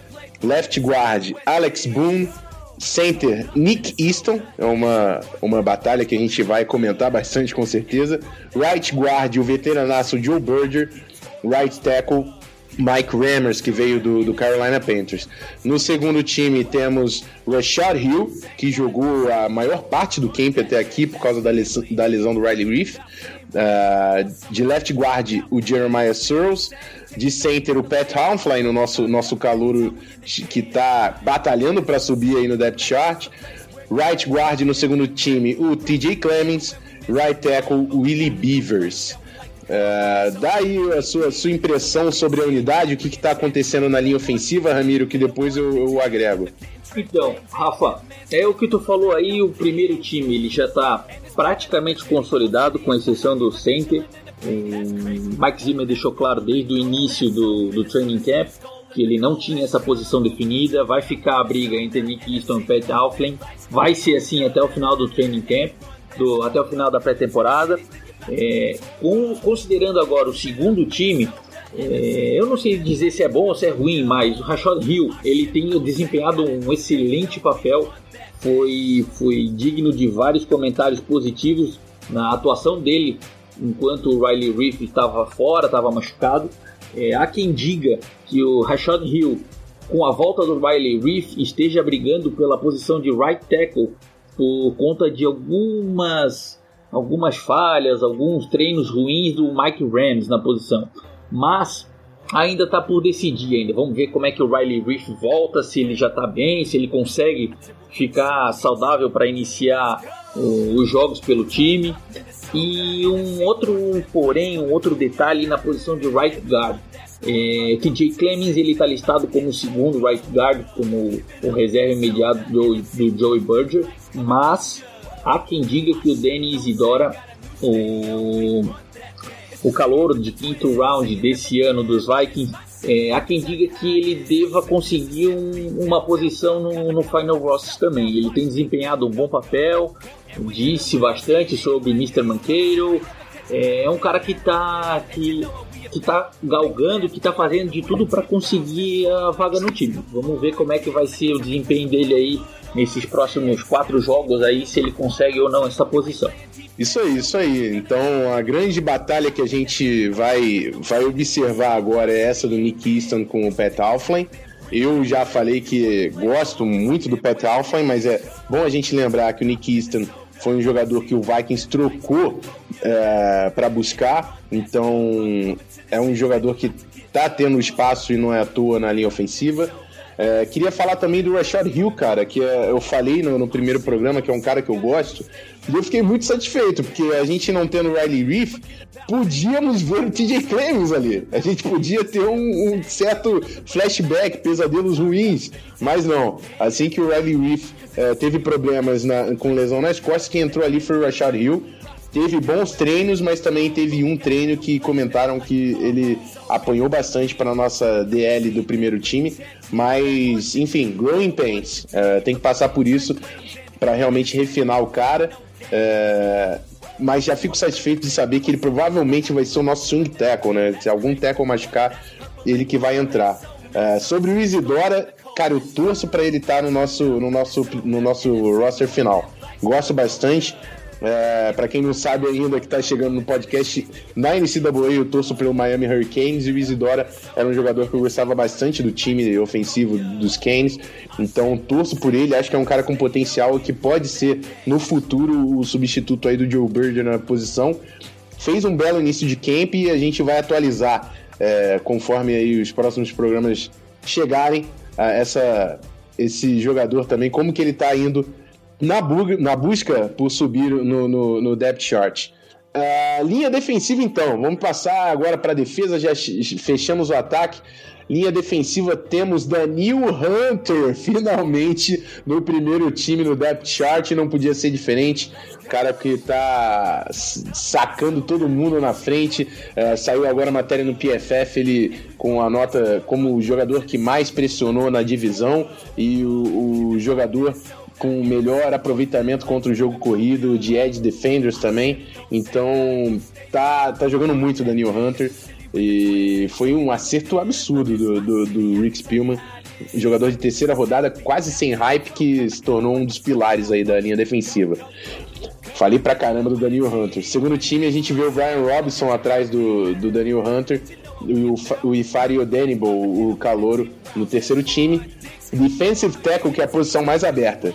left guard Alex Boone, center Nick Easton, é uma, uma batalha que a gente vai comentar bastante com certeza. Right guard, o veteranaço Joe Berger, right tackle Mike Rammers, que veio do, do, Carolina Panthers. No segundo time temos Rashad Hill, que jogou a maior parte do camp até aqui por causa da lesão, da lesão do Riley Reef. Uh, de left guard, o Jeremiah Searles. De center, o Pat Humfline, o nosso, nosso calouro que está batalhando para subir aí no depth chart. Right guard no segundo time, o TJ Clemens. Right tackle, Willie Beavers. É, dá aí a sua, sua impressão sobre a unidade, o que está acontecendo na linha ofensiva, Ramiro, que depois eu, eu, agrego. Então, Rafa, é o que tu falou aí, o primeiro time ele já está praticamente consolidado, com exceção do center. O Mike Zimmer deixou claro desde o início do, do training camp que ele não tinha essa posição definida, vai ficar a briga entre Nick Easton e Pat Alflin, vai ser assim até o final do training camp. do, até o final da pré-temporada. É, considerando agora o segundo time, é, eu não sei dizer se é bom ou se é ruim, mas o Rashad Hill ele tem desempenhado um excelente papel, foi, foi digno de vários comentários positivos na atuação dele enquanto o Riley Reef estava fora, estava machucado. É, há quem diga que o Rashad Hill, com a volta do Riley Reef, esteja brigando pela posição de right tackle por conta de algumas algumas falhas, alguns treinos ruins do Mike Rams na posição. Mas ainda está por decidir ainda. Vamos ver como é que o Riley Reef volta, se ele já está bem, se ele consegue ficar saudável para iniciar os jogos pelo time. E um outro, porém, um outro detalhe na posição de right guard. É, TJ Clemens ele está listado como o segundo right guard, como o reserva imediato do, do Joey Berger, mas há quem diga que o Danny Isidora, o, o calor de quinto round desse ano dos Vikings, é, há quem diga que ele deva conseguir um, uma posição no, no final roster também. Ele tem desempenhado um bom papel, disse bastante sobre Mr. Manqueiro. É, é um cara que está que, que tá galgando, que está fazendo de tudo para conseguir a vaga no time. Vamos ver como é que vai ser o desempenho dele aí nesses próximos quatro jogos aí, se ele consegue ou não essa posição. Isso aí, isso aí. Então a grande batalha que a gente vai, vai observar agora é essa do Nick Easton com o Pat Alflin. Eu já falei que gosto muito do Pat Alflin, mas é bom a gente lembrar que o Nick Easton foi um jogador que o Vikings trocou é, para buscar, então é um jogador que está tendo espaço e não é à toa na linha ofensiva. É, queria falar também do Rashad Hill, cara, que é, eu falei no, no, primeiro programa, que é um cara que eu gosto, e eu fiquei muito satisfeito, porque a gente não tendo o Riley Reef, podíamos ver o TJ Clemens ali. A gente podia ter um, um, certo flashback, pesadelos ruins, mas não. Assim que o Riley Reef é, teve problemas na, com lesão nas costas, quem entrou ali foi o Rashad Hill teve bons treinos, mas também teve um treino que comentaram que ele apanhou bastante para nossa DL do primeiro time. Mas, enfim, growing pains. É, tem que passar por isso para realmente refinar o cara. É, mas já fico satisfeito de saber que ele provavelmente vai ser o nosso swing tackle, né? Se algum tackle machucar, ele que vai entrar. É, sobre o Isidora, cara, eu torço para ele estar tá no, nosso, no, nosso, no nosso roster final. Gosto bastante. É, para quem não sabe ainda que tá chegando no podcast, na NCAA eu torço pelo Miami Hurricanes e o Isidora era um jogador que eu gostava bastante do time ofensivo dos Canes, então torço por ele, acho que é um cara com potencial que pode ser no futuro o substituto aí do Joe Bird na posição. Fez um belo início de camp e a gente vai atualizar é, conforme aí os próximos programas chegarem essa, esse jogador também, como que ele tá indo na, na busca por subir no, no, no depth chart. Uh, linha defensiva, então. Vamos passar agora para a defesa. Já fechamos o ataque. Linha defensiva temos Daniel Hunter, finalmente no primeiro time no depth chart. Não podia ser diferente. O cara que tá sacando todo mundo na frente. Uh, saiu agora a matéria no PFF, ele com a nota como o jogador que mais pressionou na divisão e o, o jogador com melhor aproveitamento contra o jogo corrido, de edge defenders também. Então, tá, tá jogando muito o Daniel Hunter. E foi um acerto absurdo do, do, do Rick Spielman, jogador de terceira rodada, quase sem hype, que se tornou um dos pilares aí da linha defensiva. Falei pra caramba do Daniel Hunter. Segundo time, a gente vê o Brian Robinson atrás do, do Daniel Hunter, o, o Ifari Odenibol, o Calouro, no terceiro time. Defensive tackle, que é a posição mais aberta.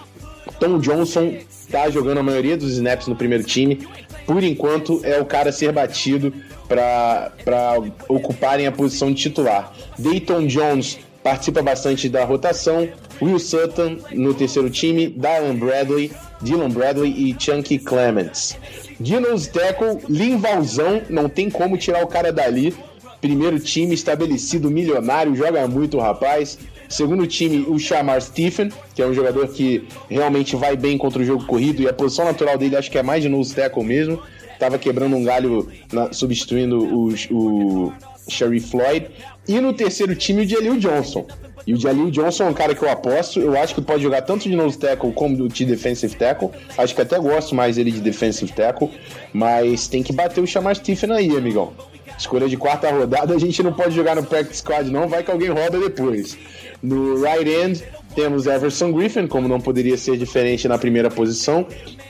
Tom Johnson tá jogando a maioria dos snaps no primeiro time. Por enquanto, é o cara a ser batido para ocuparem a posição de titular. Dayton Jones participa bastante da rotação. Will Sutton no terceiro time, Dylan Bradley, Dylan Bradley e Chunky Clements. De tackle, Linvalzão, não tem como tirar o cara dali. Primeiro time estabelecido, milionário, joga muito rapaz. Segundo time, o Shamar Stephen, que é um jogador que realmente vai bem contra o jogo corrido e a posição natural dele acho que é mais de nose tackle mesmo. Tava quebrando um galho, na, substituindo o, o, Sharif Floyd. E no terceiro time, o Jalil Johnson. E o Jalil Johnson é um cara que eu aposto. Eu acho que pode jogar tanto de nose tackle como de defensive tackle. Acho que até gosto mais dele de defensive tackle. Mas tem que bater o chamar Stephen aí, amigão. Escolha de quarta rodada, a gente não pode jogar no practice squad, não. Vai que alguém rouba depois. No right end, temos Everson Griffin, como não poderia ser diferente na primeira posição.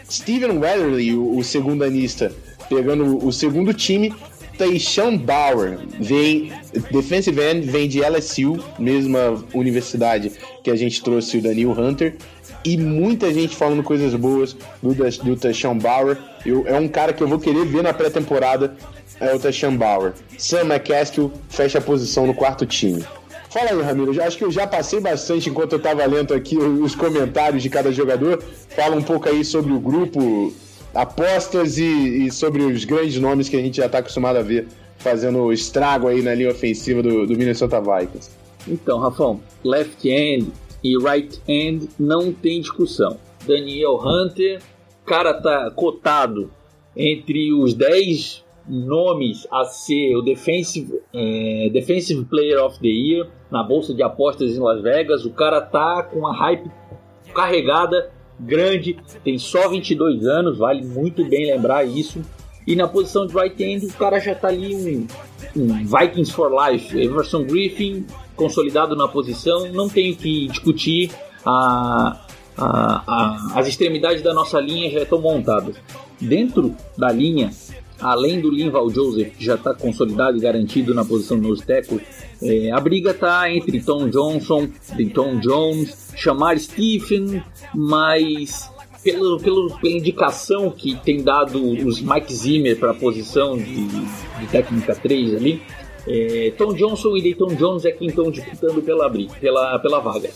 Steven Weatherly, o, o segundo anista, pegando o segundo time. Tayshawn Bauer vem defensive end, vem de LSU, mesma universidade que a gente trouxe o Daniel Hunter. E muita gente falando coisas boas do, do Bauer. Eu, é um cara que eu vou querer ver na pré-temporada, é o Tayshawn Bauer. Sam McCaskill fecha a posição no quarto time. Fala aí, Ramiro. Acho que eu já passei bastante enquanto eu estava lendo aqui os comentários de cada jogador. Fala um pouco aí sobre o grupo, apostas e, e sobre os grandes nomes que a gente já está acostumado a ver fazendo estrago aí na linha ofensiva do, do Minnesota Vikings. Então, Rafão, left end e right end não tem discussão. Daniel Hunter, cara tá cotado entre os 10 nomes a ser o Defensive, é, Defensive Player of the Year na bolsa de apostas em Las Vegas. O cara tá com uma hype carregada, grande, tem só 22 anos, vale muito bem lembrar isso. E na posição de right end, o cara já tá ali um, um Vikings for Life. Everson Griffin, consolidado na posição, não tenho que discutir. A, a, a, as extremidades da nossa linha já estão montadas. Dentro da linha, além do Linval Joseph, que já está consolidado e garantido na posição de nose é, a briga está entre Tom Johnson, Tom Jones, chamar Stephen, mas pelo, pelo, pela indicação que tem dado os Mike Zimmer para a posição de, de, técnica 3 ali, é, Tom Johnson e Dayton Jones é quem estão disputando pela, pela, pela vaga.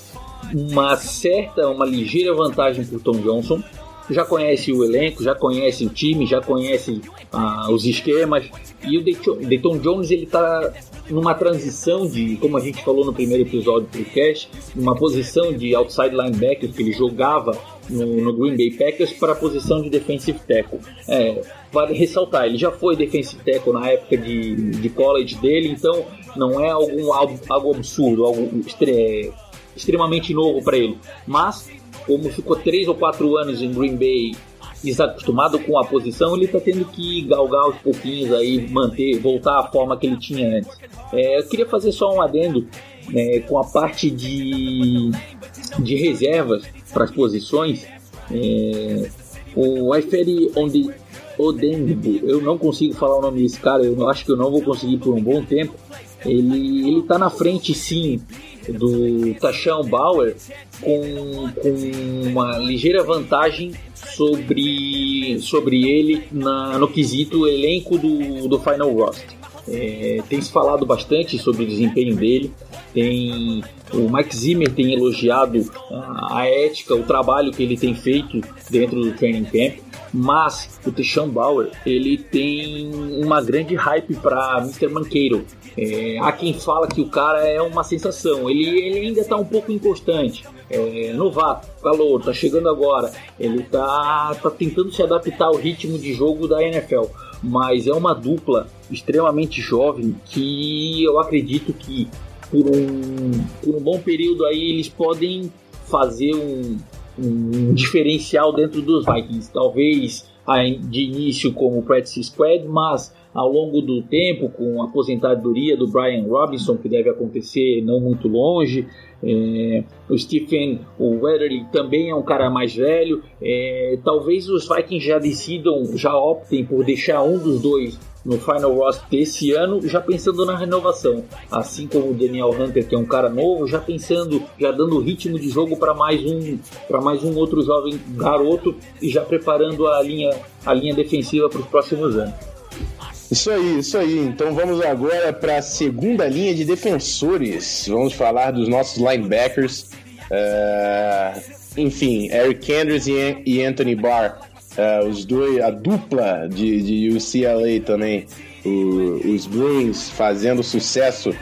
Uma certa, uma ligeira vantagem por Tom Johnson, já conhece o elenco, já conhece o time, já conhece ah, os esquemas. E o Dayton, Jones ele está numa transição de, como a gente falou no primeiro episódio do podcast, numa posição de outside linebacker que ele jogava no, no Green Bay Packers para a posição de defensive tackle. É, vale ressaltar, ele já foi defensive tackle na época de, de college dele, então não é algum, algo, algo absurdo, algo extremamente novo para ele. Mas como ficou três ou quatro anos em Green Bay desacostumado com a posição, ele está tendo que galgar aos pouquinhos aí, manter, voltar à forma que ele tinha antes. É, eu queria fazer só um adendo né, com a parte de, de reservas para as posições. É, o Iferi Odenbo, eu não consigo falar o nome desse cara, eu acho que eu não vou conseguir por um bom tempo. Ele, ele tá na frente sim do Tachão Bauer com, com uma ligeira vantagem sobre, sobre ele na, no quesito elenco do, do Final Roster. É, tem se falado bastante sobre o desempenho dele. Tem o Mike Zimmer tem elogiado a, a ética, o trabalho que ele tem feito dentro do training camp. Mas o Tishan Bauer ele tem uma grande hype para Mr. Manqueiro. É, há quem fala que o cara é uma sensação. Ele, ele ainda está um pouco inconstante. É, novato, calor, tá chegando agora. Ele tá, tá tentando se adaptar ao ritmo de jogo da NFL. Mas é uma dupla extremamente jovem que eu acredito que por um, por um bom período aí eles podem fazer um, um diferencial dentro dos Vikings. Talvez de início como practice squad, mas ao longo do tempo, com a aposentadoria do Brian Robinson, que deve acontecer não muito longe, é, o Stephen Weatherly também é um cara mais velho. É, talvez os Vikings já decidam, já optem por deixar um dos dois no Final Roster desse ano, já pensando na renovação. Assim como o Daniel Hunter, que é um cara novo, já pensando, já dando ritmo de jogo para mais um, para mais um outro jovem garoto e já preparando a linha, a linha defensiva para os próximos anos. Isso aí, isso aí. Então vamos agora para a segunda linha de defensores. Vamos falar dos nossos linebackers. Uh, enfim, Eric Andrews e Anthony Barr é, os dois, a dupla de, de UCLA também, o, os Bruins fazendo sucesso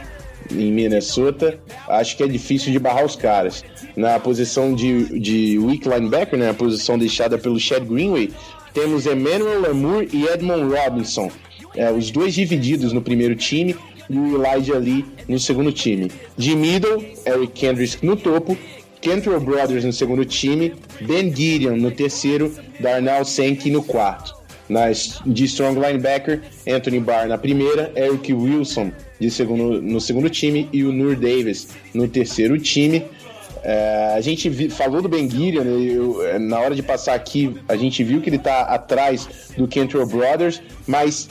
em Minnesota, acho que é difícil de barrar os caras. Na posição de, de weak linebacker, né, a posição deixada pelo Chad Greenway, temos Emmanuel Lamour e Edmond Robinson. É, os dois divididos no primeiro time. e o Elijah Lee no segundo time. De middle, Eric Kendricks no topo, Cantrell Brothers no segundo time, Ben Gideon no terceiro, Darnell Sankey no quarto. Nas, de strong linebacker, Anthony Barr na primeira, Eric Wilson de segundo, no segundo time e o Nur Davis no terceiro time. É, a gente vi, falou do Ben Gideon, né, eu, é, na hora de passar aqui, a gente viu que ele está atrás do Cantrell Brothers, mas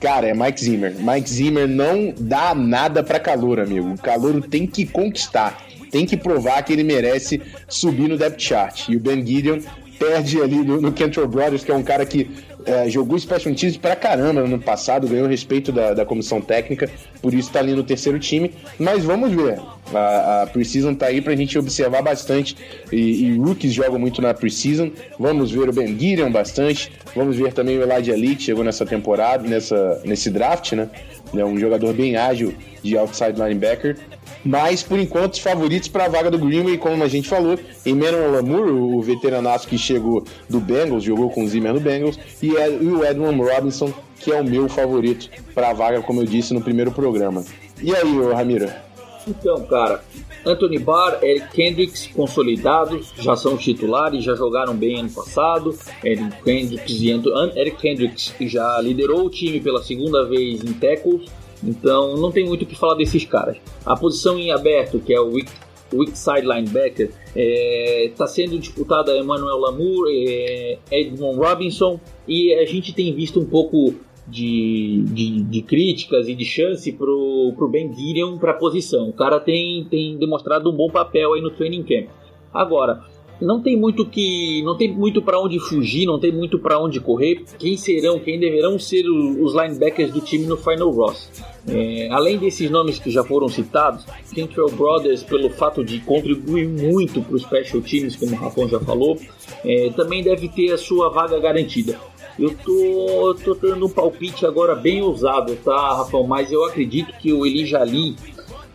Cara, é Mike Zimmer. Mike Zimmer não dá nada para calor, amigo. O calor tem que conquistar tem que provar que ele merece subir no depth chart. E o Ben Gideon perde ali no, no Cantor Brothers, que é um cara que é, jogou Special Teams pra caramba no ano passado, ganhou respeito da, da comissão técnica, por isso tá ali no terceiro time. Mas vamos ver. A, a Preseason tá aí pra gente observar bastante. E, e rookies jogam muito na Preseason. Vamos ver o Ben Gideon bastante. Vamos ver também o Elijah Elite, chegou nessa temporada, nessa, nesse draft, né? É um jogador bem ágil de outside linebacker. Mas, por enquanto, os favoritos para a vaga do Greenway, como a gente falou, Emmanuel Lamour, o veteranaço que chegou do Bengals, jogou com o Zimmer no Bengals, e o Edmund Robinson, que é o meu favorito para a vaga, como eu disse no primeiro programa. E aí, Ramiro? Então, cara, Anthony Barr, Eric Kendricks consolidados, já são titulares, já jogaram bem ano passado. Eric Kendricks, e Eric Kendricks já liderou o time pela segunda vez em tackles então não tem muito o que falar desses caras. A posição em aberto, que é o weak, weak side linebacker, está é, tá sendo disputada Emmanuel Lamour, é, Edmond Robinson, e a gente tem visto um pouco de, de, de críticas e de chance pro, pro Ben Gideon para a posição. O cara tem, tem demonstrado um bom papel aí no training camp. Agora, não tem muito que não tem muito para onde fugir, não tem muito para onde correr. Quem serão, quem deverão ser os linebackers do time no final roster? É, além desses nomes que já foram citados, Kentrell Brothers, pelo fato de contribuir muito para os special teams, como o Rafão já falou, é, também deve ter a sua vaga garantida. Eu tô, tô dando um palpite agora bem ousado, tá, Rafão? Mas eu acredito que o Elijah Lee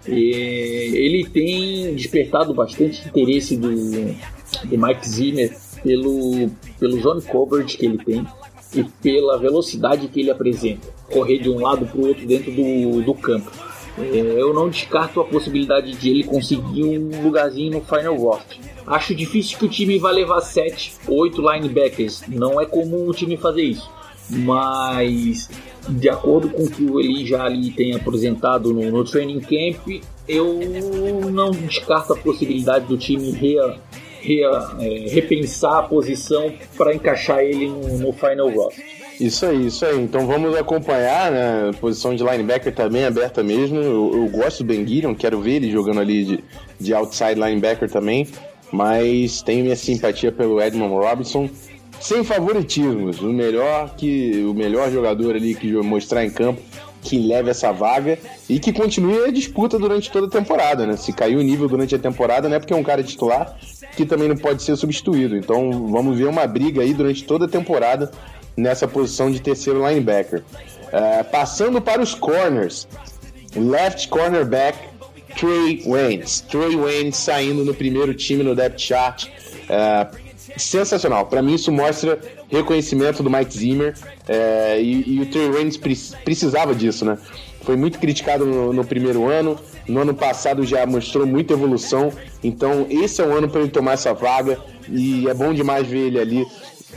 é, ele tem despertado bastante interesse do, do Mike Zimmer pelo, pelo zone coverage que ele tem e pela velocidade que ele apresenta, correr de um lado para o outro dentro do, do campo. É, eu não descarto a possibilidade de ele conseguir um lugarzinho no final roster. Acho difícil que o time vá levar 7, 8 linebackers. Não é comum o time fazer isso. Mas, de acordo com o que ele já ali tem apresentado no, no training camp, eu não descarto a possibilidade do time rea, é, repensar a posição para encaixar ele no, no final roster. Isso aí, isso aí. Então vamos acompanhar, né? A posição de linebacker também aberta mesmo. Eu, eu gosto do Ben Gideon, quero ver ele jogando ali de, de outside linebacker também. Mas tenho minha simpatia pelo Edmond Robinson. Sem favoritismos. O melhor que o melhor jogador ali que mostrar em campo que leve essa vaga e que continue a disputa durante toda a temporada, né? Se caiu o nível durante a temporada, não é porque é um cara titular que também não pode ser substituído. Então vamos ver uma briga aí durante toda a temporada nessa posição de terceiro linebacker. Uh, passando para os corners, left cornerback Trey Waynes. Trey Waynes saindo no primeiro time no depth chart. Uh, sensacional. Para mim isso mostra reconhecimento do Mike Zimmer é, e, e, o Trey Waynes precisava disso, né? Foi muito criticado no, no, primeiro ano, no ano passado já mostrou muita evolução, então esse é o ano para ele tomar essa vaga e é bom demais ver ele ali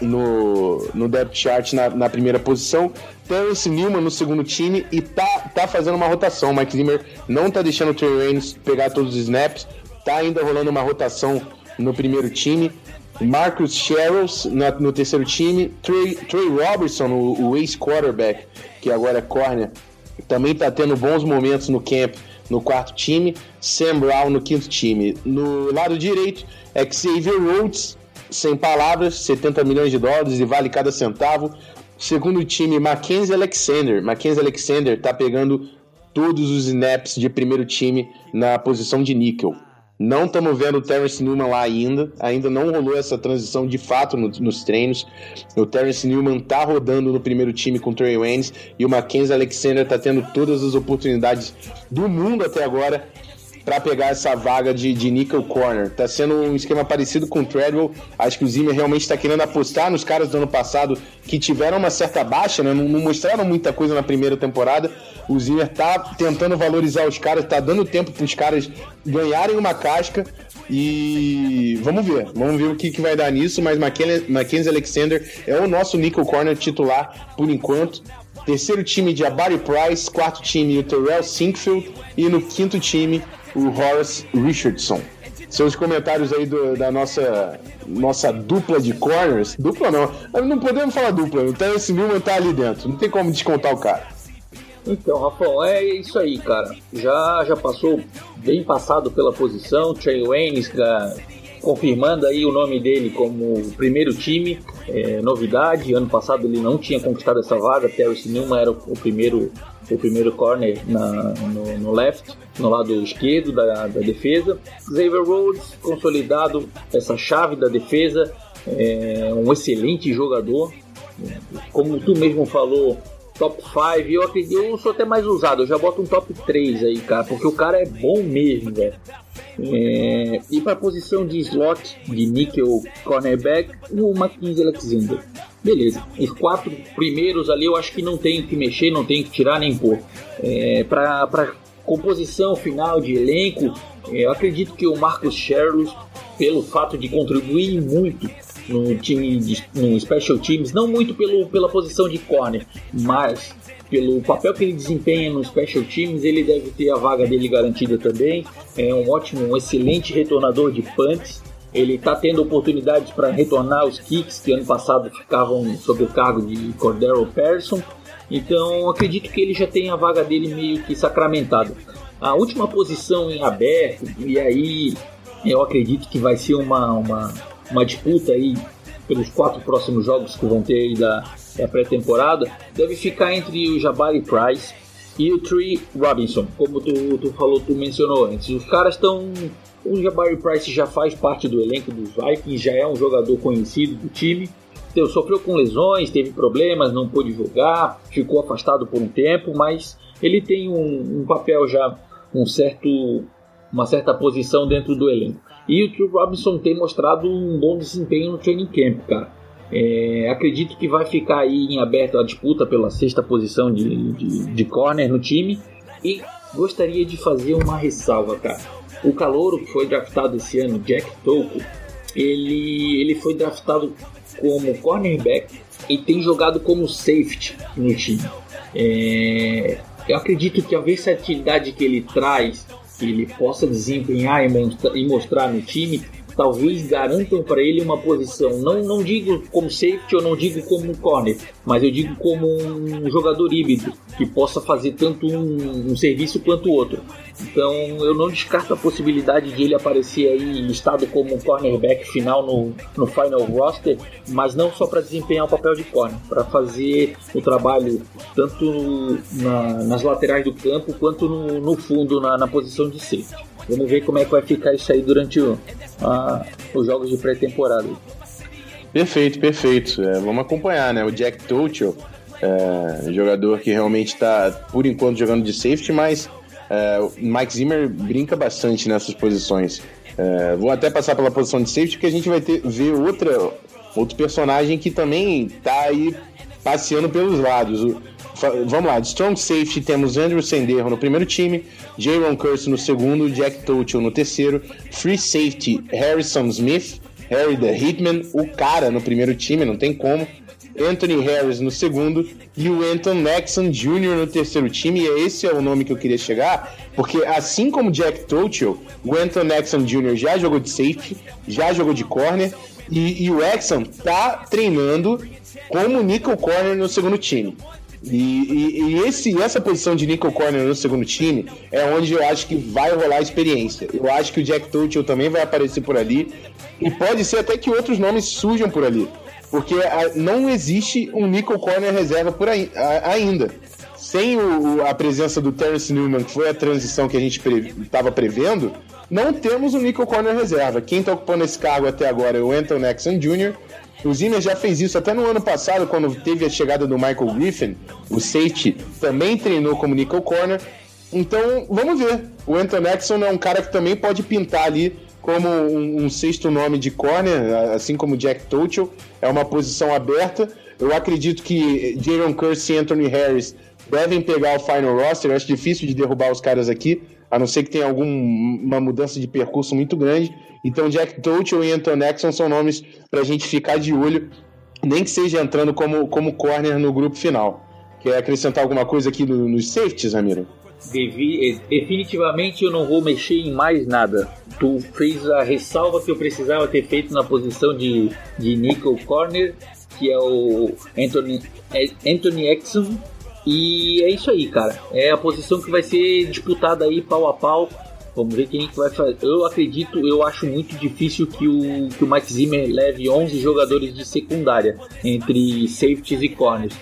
no, no depth chart na, na primeira posição. Terence Newman no segundo time e tá, tá fazendo uma rotação. O Mike Zimmer não tá deixando o Trey Waynes pegar todos os snaps, tá ainda rolando uma rotação no primeiro time. Marcus Sherrills no terceiro time, Trey, Trey Robertson, o, o ex-quarterback, que agora é corner, também está tendo bons momentos no camp no quarto time, Sam Brown no quinto time. No lado direito, Xavier Rhodes, sem palavras, 70 milhões de dólares e vale cada centavo. Segundo time, Mackenzie Alexander. Mackenzie Alexander está pegando todos os snaps de primeiro time na posição de níquel. Não estamos vendo o Terence Newman lá ainda. Ainda não rolou essa transição de fato no, nos treinos. O Terence Newman tá rodando no primeiro time com o Trey Waynes e o Mackenzie Alexander tá tendo todas as oportunidades do mundo até agora para pegar essa vaga de, de nickel corner. Tá sendo um esquema parecido com o Treadwell. Acho que o Zimmer realmente está querendo apostar nos caras do ano passado que tiveram uma certa baixa, né? não, não mostraram muita coisa na primeira temporada. O Zimmer tá tentando valorizar os caras, tá dando tempo para os caras ganharem uma casca. E vamos ver, vamos ver o que, que vai dar nisso. Mas Mackenzie Alexander é o nosso nickel corner titular por enquanto. Terceiro time de Abari Price, quarto time o Terrell Sinkfield e no quinto time o Horace Richardson. Seus comentários aí do, da nossa, nossa dupla de corners. Dupla não, não podemos falar dupla, o Terence Newman tá ali dentro, não tem como descontar o cara. Então, Rafael, é isso aí, cara. Já, já passou bem passado pela posição. Trey Waynes confirmando aí o nome dele como primeiro time. É, novidade, ano passado ele não tinha conquistado essa vaga. Terence Newman era o primeiro o primeiro corner na, no, no, left, no lado esquerdo da, da defesa. Xavier Rhodes, consolidado essa chave da defesa, é um excelente jogador. Como tu mesmo falou, top 5, eu acredito, eu sou até mais usado, eu já boto um top 3 aí, cara, porque o cara é bom mesmo, velho. É, e para a posição de slot, de nickel cornerback, o Mackenzie Alexander. Beleza, os quatro primeiros ali eu acho que não tem que mexer, não tem que tirar nem pôr. É, para composição final de elenco, é, eu acredito que o Marcus Sherlock, pelo fato de contribuir muito no time de, no special teams, não muito pelo, pela posição de corner, mas pelo papel que ele desempenha no special teams, ele deve ter a vaga dele garantida também. É um ótimo, um excelente retornador de punts. Ele está tendo oportunidades para retornar os kicks que ano passado ficavam sob o cargo de Cordero Persson. Então acredito que ele já tem a vaga dele meio que sacramentada. A última posição em aberto, e aí eu acredito que vai ser uma, uma, uma disputa aí pelos quatro próximos jogos que vão ter aí da, da pré-temporada, deve ficar entre o Jabari Price e o Tree Robinson, como tu, tu falou, tu mencionou antes. Os caras estão o Jabari Price já faz parte do elenco dos Vikings, já é um jogador conhecido do time. Então, sofreu com lesões, teve problemas, não pôde jogar, ficou afastado por um tempo, mas ele tem um, um papel já, um certo, uma certa posição dentro do elenco. E o True Robinson tem mostrado um bom desempenho no training camp, cara. É, acredito que vai ficar aí em aberto a disputa pela sexta posição de, de, de corner no time. E gostaria de fazer uma ressalva, cara. O calouro que foi draftado esse ano, Jack Toko, ele, ele foi draftado como cornerback e tem jogado como safety no time. É, eu acredito que a versatilidade que ele traz, ele possa desempenhar e mostrar no time, talvez garantam para ele uma posição. Não, não digo como safety ou não digo como corner, mas eu digo como um jogador híbrido que possa fazer tanto um, um serviço quanto outro. Então eu não descarto a possibilidade de ele aparecer aí listado como um cornerback final no, no final roster, mas não só para desempenhar o papel de corner, para fazer o trabalho tanto na, nas laterais do campo quanto no, no fundo na, na posição de safety. Vamos ver como é que vai ficar isso aí durante o, a, os jogos de pré-temporada. Perfeito, perfeito. É, vamos acompanhar, né? O Jack Toccio, é, jogador que realmente está, por enquanto, jogando de safety, mas é, o Mike Zimmer brinca bastante nessas posições. É, vou até passar pela posição de safety, porque a gente vai ter, ver outra, outro personagem que também está aí passeando pelos lados. O, Vamos lá, de strong safety temos Andrew Senderro no primeiro time, Jaron Curse no segundo, Jack Tochel no terceiro, free safety Harrison Smith, Harry the Hitman, o cara no primeiro time, não tem como. Anthony Harris no segundo e o Anton Nexon Jr. no terceiro time. E esse é o nome que eu queria chegar, porque assim como Jack Tochel, o Anton Nexon Jr. já jogou de safety, já jogou de corner e, e o Exxon tá treinando como nickel corner no segundo time. E, e, e, esse, essa posição de nickel corner no segundo time é onde eu acho que vai rolar a experiência. Eu acho que o Jack Tuchel também vai aparecer por ali. E pode ser até que outros nomes surjam por ali. Porque a, não existe um nickel corner reserva por aí, ainda. Sem o, a presença do Terence Newman, que foi a transição que a gente estava pre, prevendo, não temos um nickel corner reserva. Quem está ocupando esse cargo até agora é o Anton Nexon Jr., o Zimmer já fez isso até no ano passado, quando teve a chegada do Michael Griffin. O safety também treinou como nickel corner. Então, vamos ver. O Anton Exxon é um cara que também pode pintar ali como um, um sexto nome de corner, assim como Jack Tochel. É uma posição aberta. Eu acredito que Jaron Curse e Anthony Harris devem pegar o final roster. Eu acho difícil de derrubar os caras aqui, a não ser que tenha alguma mudança de percurso muito grande. Então, Jack Tochel e Anton Exxon são nomes para a gente ficar de olho, nem que seja entrando como, como corner no grupo final. Quer acrescentar alguma coisa aqui no, nos safeties, Ramiro? Devi, definitivamente eu não vou mexer em mais nada. Tu fez a ressalva que eu precisava ter feito na posição de, de nickel corner, que é o Anthony, Anthony Exxon. E é isso aí, cara. É a posição que vai ser disputada aí pau a pau. Vamos ver quem que vai fazer. Eu acredito, eu acho muito difícil que o, que o Mike Zimmer leve 11 jogadores de secundária entre safeties e corners.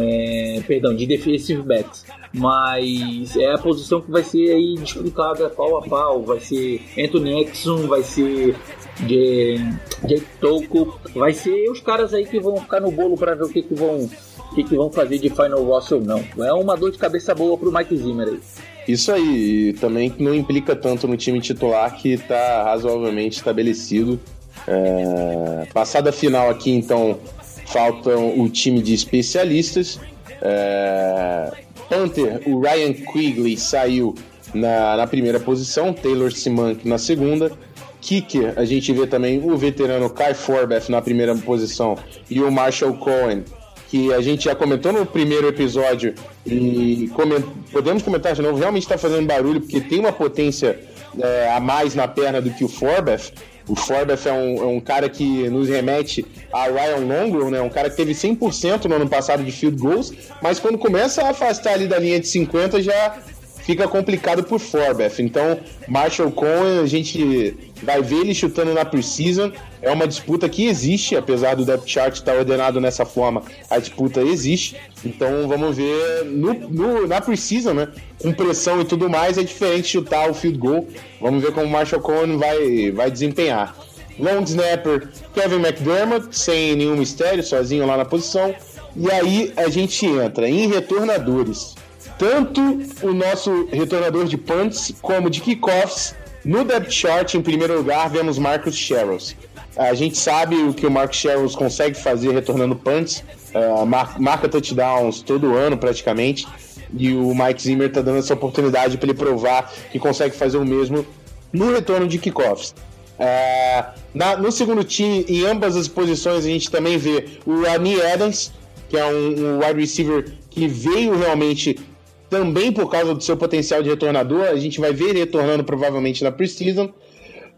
É, perdão, de defensive backs mas é a posição que vai ser aí disputada pau a pau. Vai ser Anthony Exxon, vai ser Jake Toko, vai ser os caras aí que vão ficar no bolo para ver o que, que vão o que, que vão fazer de Final Roster ou não. É uma dor de cabeça boa pro Mike Zimmer aí. Isso aí, e também não implica tanto no time titular que está razoavelmente estabelecido. É... Passada a final aqui, então, faltam o time de especialistas. É... Panther, o Ryan Quigley saiu na, na primeira posição, Taylor Simank na segunda. Kicker, a gente vê também o veterano Kai Forbeth na primeira posição e o Marshall Cohen, que a gente já comentou no primeiro episódio e coment... podemos comentar de novo, realmente está fazendo barulho porque tem uma potência é, a mais na perna do que o Forbeth. O Forbeth é um, é um, cara que nos remete a Ryan Longwell, né? Um cara que teve 100% no ano passado de field goals, mas quando começa a afastar ali da linha de 50 já fica complicado por Forbeth. Então, Marshall Cohen, a gente vai ver ele chutando na preseason. É uma disputa que existe, apesar do depth chart estar ordenado nessa forma, a disputa existe. Então, vamos ver no, no, na preseason, né? Com pressão e tudo mais, é diferente chutar o field goal. Vamos ver como o Marshall Cohen vai, vai desempenhar. Long snapper Kevin McDermott, sem nenhum mistério, sozinho lá na posição. E aí a gente entra em retornadores tanto o nosso retornador de punts como de kickoffs. No depth chart, em primeiro lugar, vemos Marcus Sherrills. A gente sabe o que o Marcus Sherrills consegue fazer retornando punts, uh, mar marca touchdowns todo ano praticamente, e o Mike Zimmer está dando essa oportunidade para ele provar que consegue fazer o mesmo no retorno de kickoffs. Uh, na, no segundo time, em ambas as posições, a gente também vê o Rani Adams, que é um, um wide receiver que veio realmente também por causa do seu potencial de retornador. A gente vai ver ele retornando provavelmente na preseason.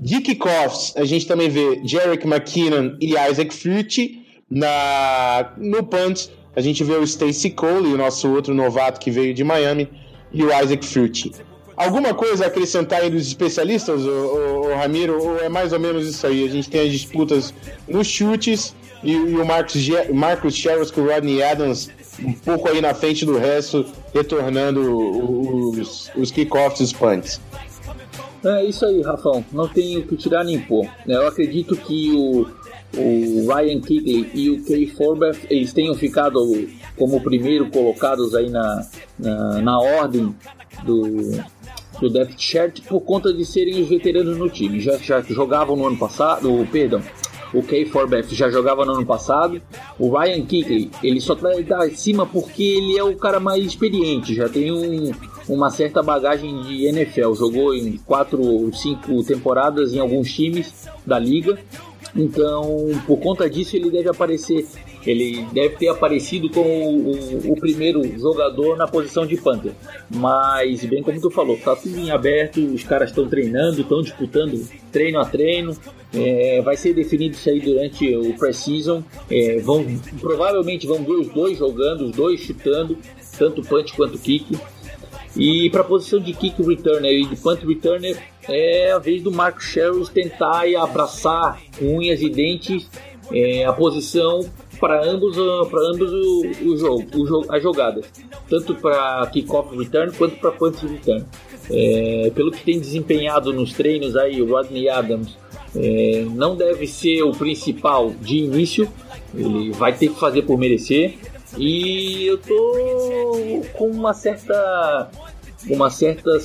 De kickoffs, a gente também vê Jarek McKinnon e Isaac Frutti. Na, no punt, a gente vê o Stacy Cole, o nosso outro novato que veio de Miami, e o Isaac Frutti. Alguma coisa a acrescentar aí dos especialistas, o, Ramiro? Ou é mais ou menos isso aí? A gente tem as disputas nos chutes e, e o Marcus, Marcus Sherrills com o Rodney Adams um pouco aí na frente do resto, retornando os, os kickoffs e os punts. É isso aí, Rafão. Não tem o que tirar nem pôr. Eu acredito que o, o Ryan Kigley e o Kay Forbeth eles tenham ficado como primeiro colocados aí na, na, na ordem do, do depth chart por conta de serem os veteranos no time. Já, já jogavam no ano passado, perdão, o Kay Forbeth já jogava no ano passado. O Ryan Kickley, ele só tá, tá acima porque ele é o cara mais experiente, já tem um, uma certa bagagem de NFL. Jogou em quatro ou cinco temporadas em alguns times da liga. Então, por conta disso, ele deve aparecer. Ele deve ter aparecido como o, o, o, primeiro jogador na posição de Panther. Mas, bem como tu falou, tá tudo em aberto, os caras estão treinando, estão disputando treino a treino. É, vai ser definido isso aí durante o pré-season. É, vão, provavelmente vão ver os dois jogando, os dois chutando, tanto punch quanto kick. E para a posição de kick returner e de punt returner, é a vez do Marco Sherrills tentar abraçar unhas e dentes é, a posição para ambos, para ambos o, o, jogo, o jogo, as jogadas, tanto para kickoff return quanto para punt return. É, pelo que tem desempenhado nos treinos aí, o Rodney Adams é, não deve ser o principal de início, ele vai ter que fazer por merecer. E eu tô com uma certa uma certa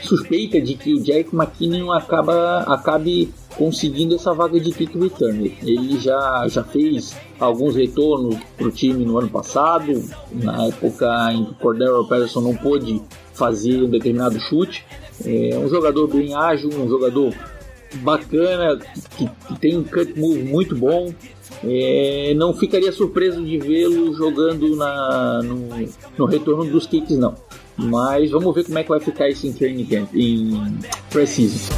suspeita de que o Jack McKinnon acaba, acabe conseguindo essa vaga de kick returner. Ele já, já fez alguns retornos para o time no ano passado, na época em que o Cordero Patterson não pôde fazer um determinado chute. É um jogador bem ágil, um jogador bacana, que, que tem um cut move muito bom. É, não ficaria surpreso de vê-lo jogando na, no, no retorno dos kicks, não. Mas vamos ver como é que vai ficar isso em training camp, em preciso.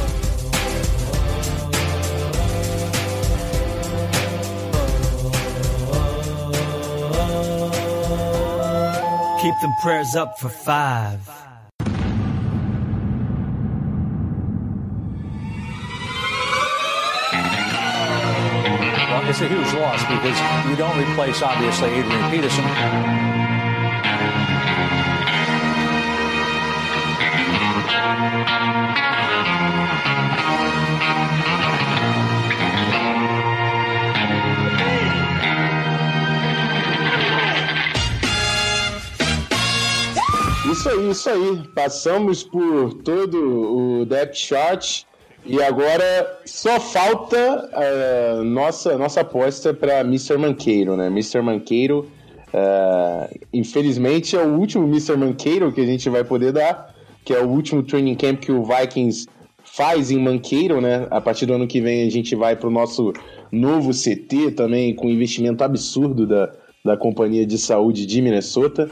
Them prayers up for five. Well, it's a huge loss because you don't replace, obviously, Adrian Peterson. Isso aí, isso aí. Passamos por todo o depth chart e agora só falta uh, nossa nossa aposta para Mr. Manqueiro, né? Mr. Manqueiro, uh, infelizmente é o último Mr. Manqueiro que a gente vai poder dar, que é o último training camp que o Vikings faz em Manqueiro, né? A partir do ano que vem a gente vai para o nosso novo CT também com investimento absurdo da, da companhia de saúde de Minnesota.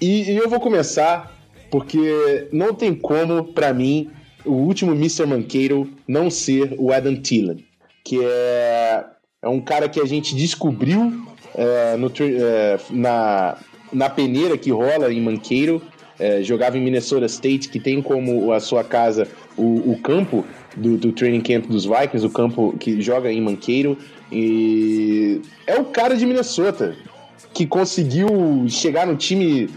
E, e eu vou começar porque não tem como, para mim, o último Mr. Manqueiro não ser o Adam Thielen, que é, é um cara que a gente descobriu é, no, é, na, na peneira que rola em Manqueiro, é, jogava em Minnesota State, que tem como a sua casa o, o campo do, do, training camp dos Vikings, o campo que joga em Manqueiro, e é o cara de Minnesota que conseguiu chegar no time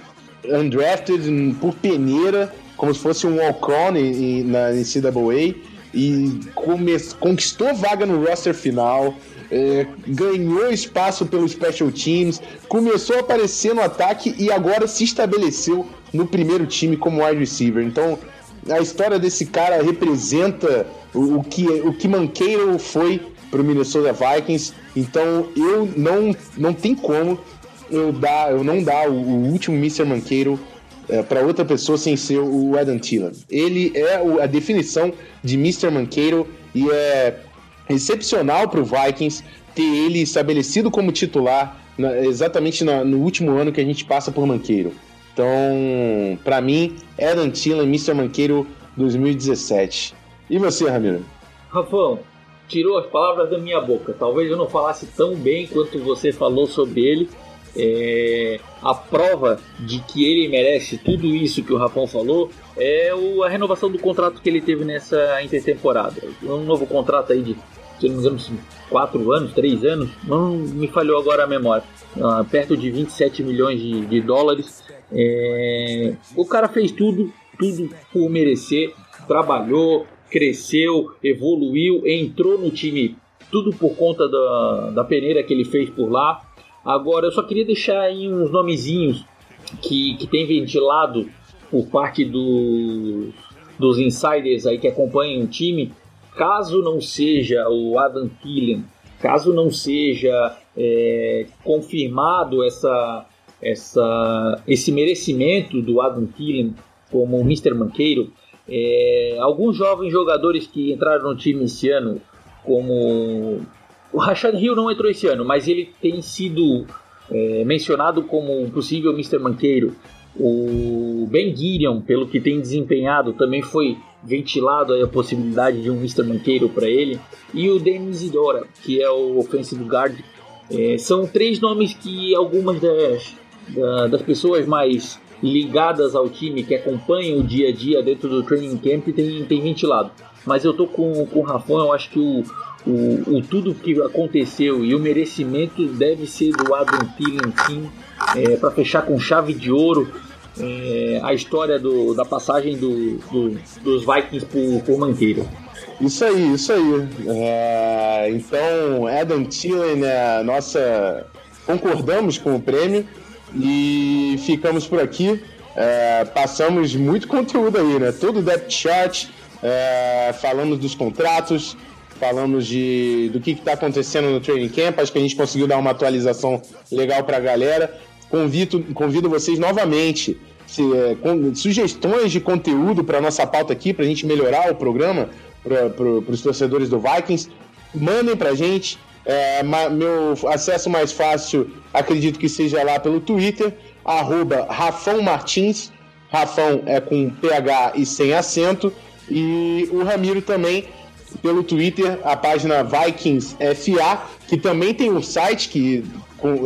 undrafted por peneira, como se fosse um walk-on na NCAA, e come, conquistou vaga no roster final, é, ganhou espaço pelos special teams, começou a aparecer no ataque e agora se estabeleceu no primeiro time como wide receiver. Então, a história desse cara representa o, o que, o que Manqueiro foi para o Minnesota Vikings. Então, eu não, não tem como eu, dar, eu não dar o, o último Mr. Manqueiro é, para outra pessoa sem ser o Adam Thielen. Ele é o, a definição de Mr. Manqueiro e é excepcional para o Vikings ter ele estabelecido como titular na, exatamente na, no último ano que a gente passa por Manqueiro. Então, para mim, Adam Thielen, Mr. Manqueiro 2017. E você, Ramiro? Rafão, tirou as palavras da minha boca. Talvez eu não falasse tão bem quanto você falou sobre ele, é, a prova de que ele merece tudo isso que o Rafão falou é o, a renovação do contrato que ele teve nessa intertemporada. Um novo contrato aí de, se não me engano, 4 anos, 3 anos, não me falhou agora a memória. Uh, perto de 27 milhões de, de dólares. É, o cara fez tudo, tudo por merecer, trabalhou, cresceu, evoluiu, entrou no time, tudo por conta da, da peneira que ele fez por lá Agora, eu só queria deixar aí uns nomezinhos que, que tem ventilado por parte do, dos insiders aí que acompanham o time. Caso não seja o Adam Thielen, caso não seja é, confirmado essa, essa, esse merecimento do Adam Thielen como Mr. Manqueiro, é, alguns jovens jogadores que entraram no time esse ano, como o Rashad Hill não entrou esse ano, mas ele tem sido é, mencionado como um possível Mr. Manqueiro. O Ben Gideon, pelo que tem desempenhado, também foi ventilado a possibilidade de um Mr. Manqueiro para ele. E o Denis Idora, que é o offensive guard. É, são três nomes que algumas das, das pessoas mais ligadas ao time, que acompanham o dia a dia dentro do training camp, tem, tem ventilado. Mas eu tô com, com o Rafão, eu acho que o, o, o tudo que aconteceu e o merecimento deve ser do Adam Thielen sim, é, para fechar com chave de ouro é, a história do, da passagem do, do, dos Vikings por, por Manqueiro. Isso aí, isso aí. É, então, Adam Thielen, é nossa. Concordamos com o prêmio e ficamos por aqui. é, passamos muito conteúdo aí, né? Todo o depth chart, é, falamos dos contratos, falamos de, do que está acontecendo no training camp. Acho que a gente conseguiu dar uma atualização legal para a galera. Convido, convido vocês novamente. Se, é, com, sugestões de conteúdo para nossa pauta aqui, para a gente melhorar o programa para os torcedores do Vikings, mandem para a gente. É, meu acesso mais fácil, acredito que seja lá pelo Twitter, arroba Rafão Martins. Rafão é com PH e sem acento. E o Ramiro também pelo Twitter, a página Vikings FA, que também tem um site que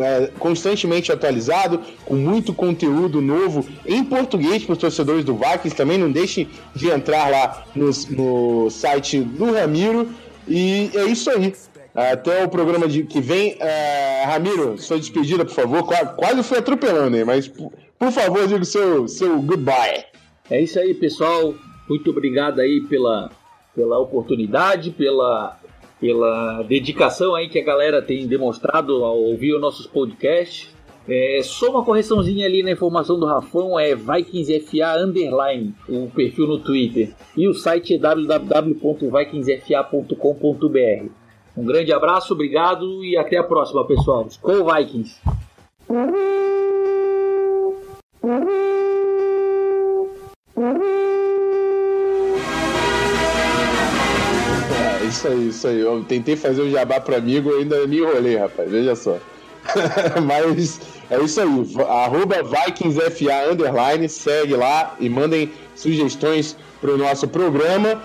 é constantemente atualizado, com muito conteúdo novo em português para os torcedores do Vikings. Também não deixem de entrar lá no, no site do Ramiro. E é isso aí. Até o programa de, que vem. Uh, Ramiro, sua despedida, por favor. Quase, quase foi atropelando aí, mas por, por favor, diga o seu, seu goodbye. É isso aí, pessoal. Muito obrigado aí pela, pela oportunidade, pela, pela dedicação aí que a galera tem demonstrado ao ouvir os nossos podcasts. É, só uma correçãozinha ali na informação do Rafão, é VikingsFA Underline, o perfil no Twitter. E o site é www.vikingsfa.com.br. Um grande abraço, obrigado e até a próxima, pessoal. Skol Vikings! É, isso aí, isso aí. Eu tentei fazer o um jabá pro amigo ainda me enrolei, rapaz. Veja só. Mas é isso aí. Arroba VikingsFA Underline, segue lá e mandem sugestões pro nosso programa.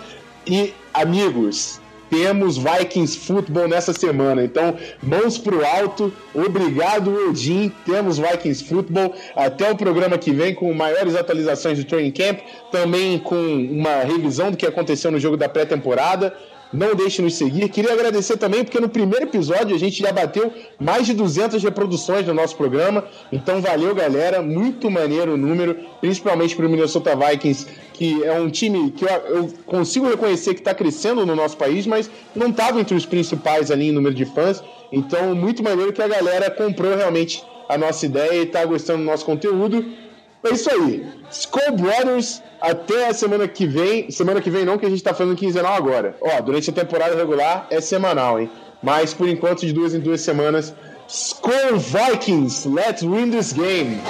E, amigos, temos Vikings Football nessa semana. Então, mãos pro alto. Obrigado, Odin. Temos Vikings Football. Até o programa que vem com maiores atualizações do Training Camp. Também com uma revisão do que aconteceu no jogo da pré-temporada. Não deixe de nos seguir. Queria agradecer também, porque no primeiro episódio a gente já bateu mais de 200 reproduções do nosso programa. Então, valeu, galera. Muito maneiro o número, principalmente para o Minnesota Vikings, que é um time que eu, eu consigo reconhecer que está crescendo no nosso país, mas não estava entre os principais ali em número de fãs. Então, muito maneiro que a galera comprou realmente a nossa ideia e está gostando do nosso conteúdo. É isso aí. Skull Brothers, até a semana que vem. Semana que vem não, que a gente tá fazendo quinzenal agora. Ó, durante a temporada regular é semanal, hein? Mas por enquanto, de duas em duas semanas. Skull Vikings, let's win this game!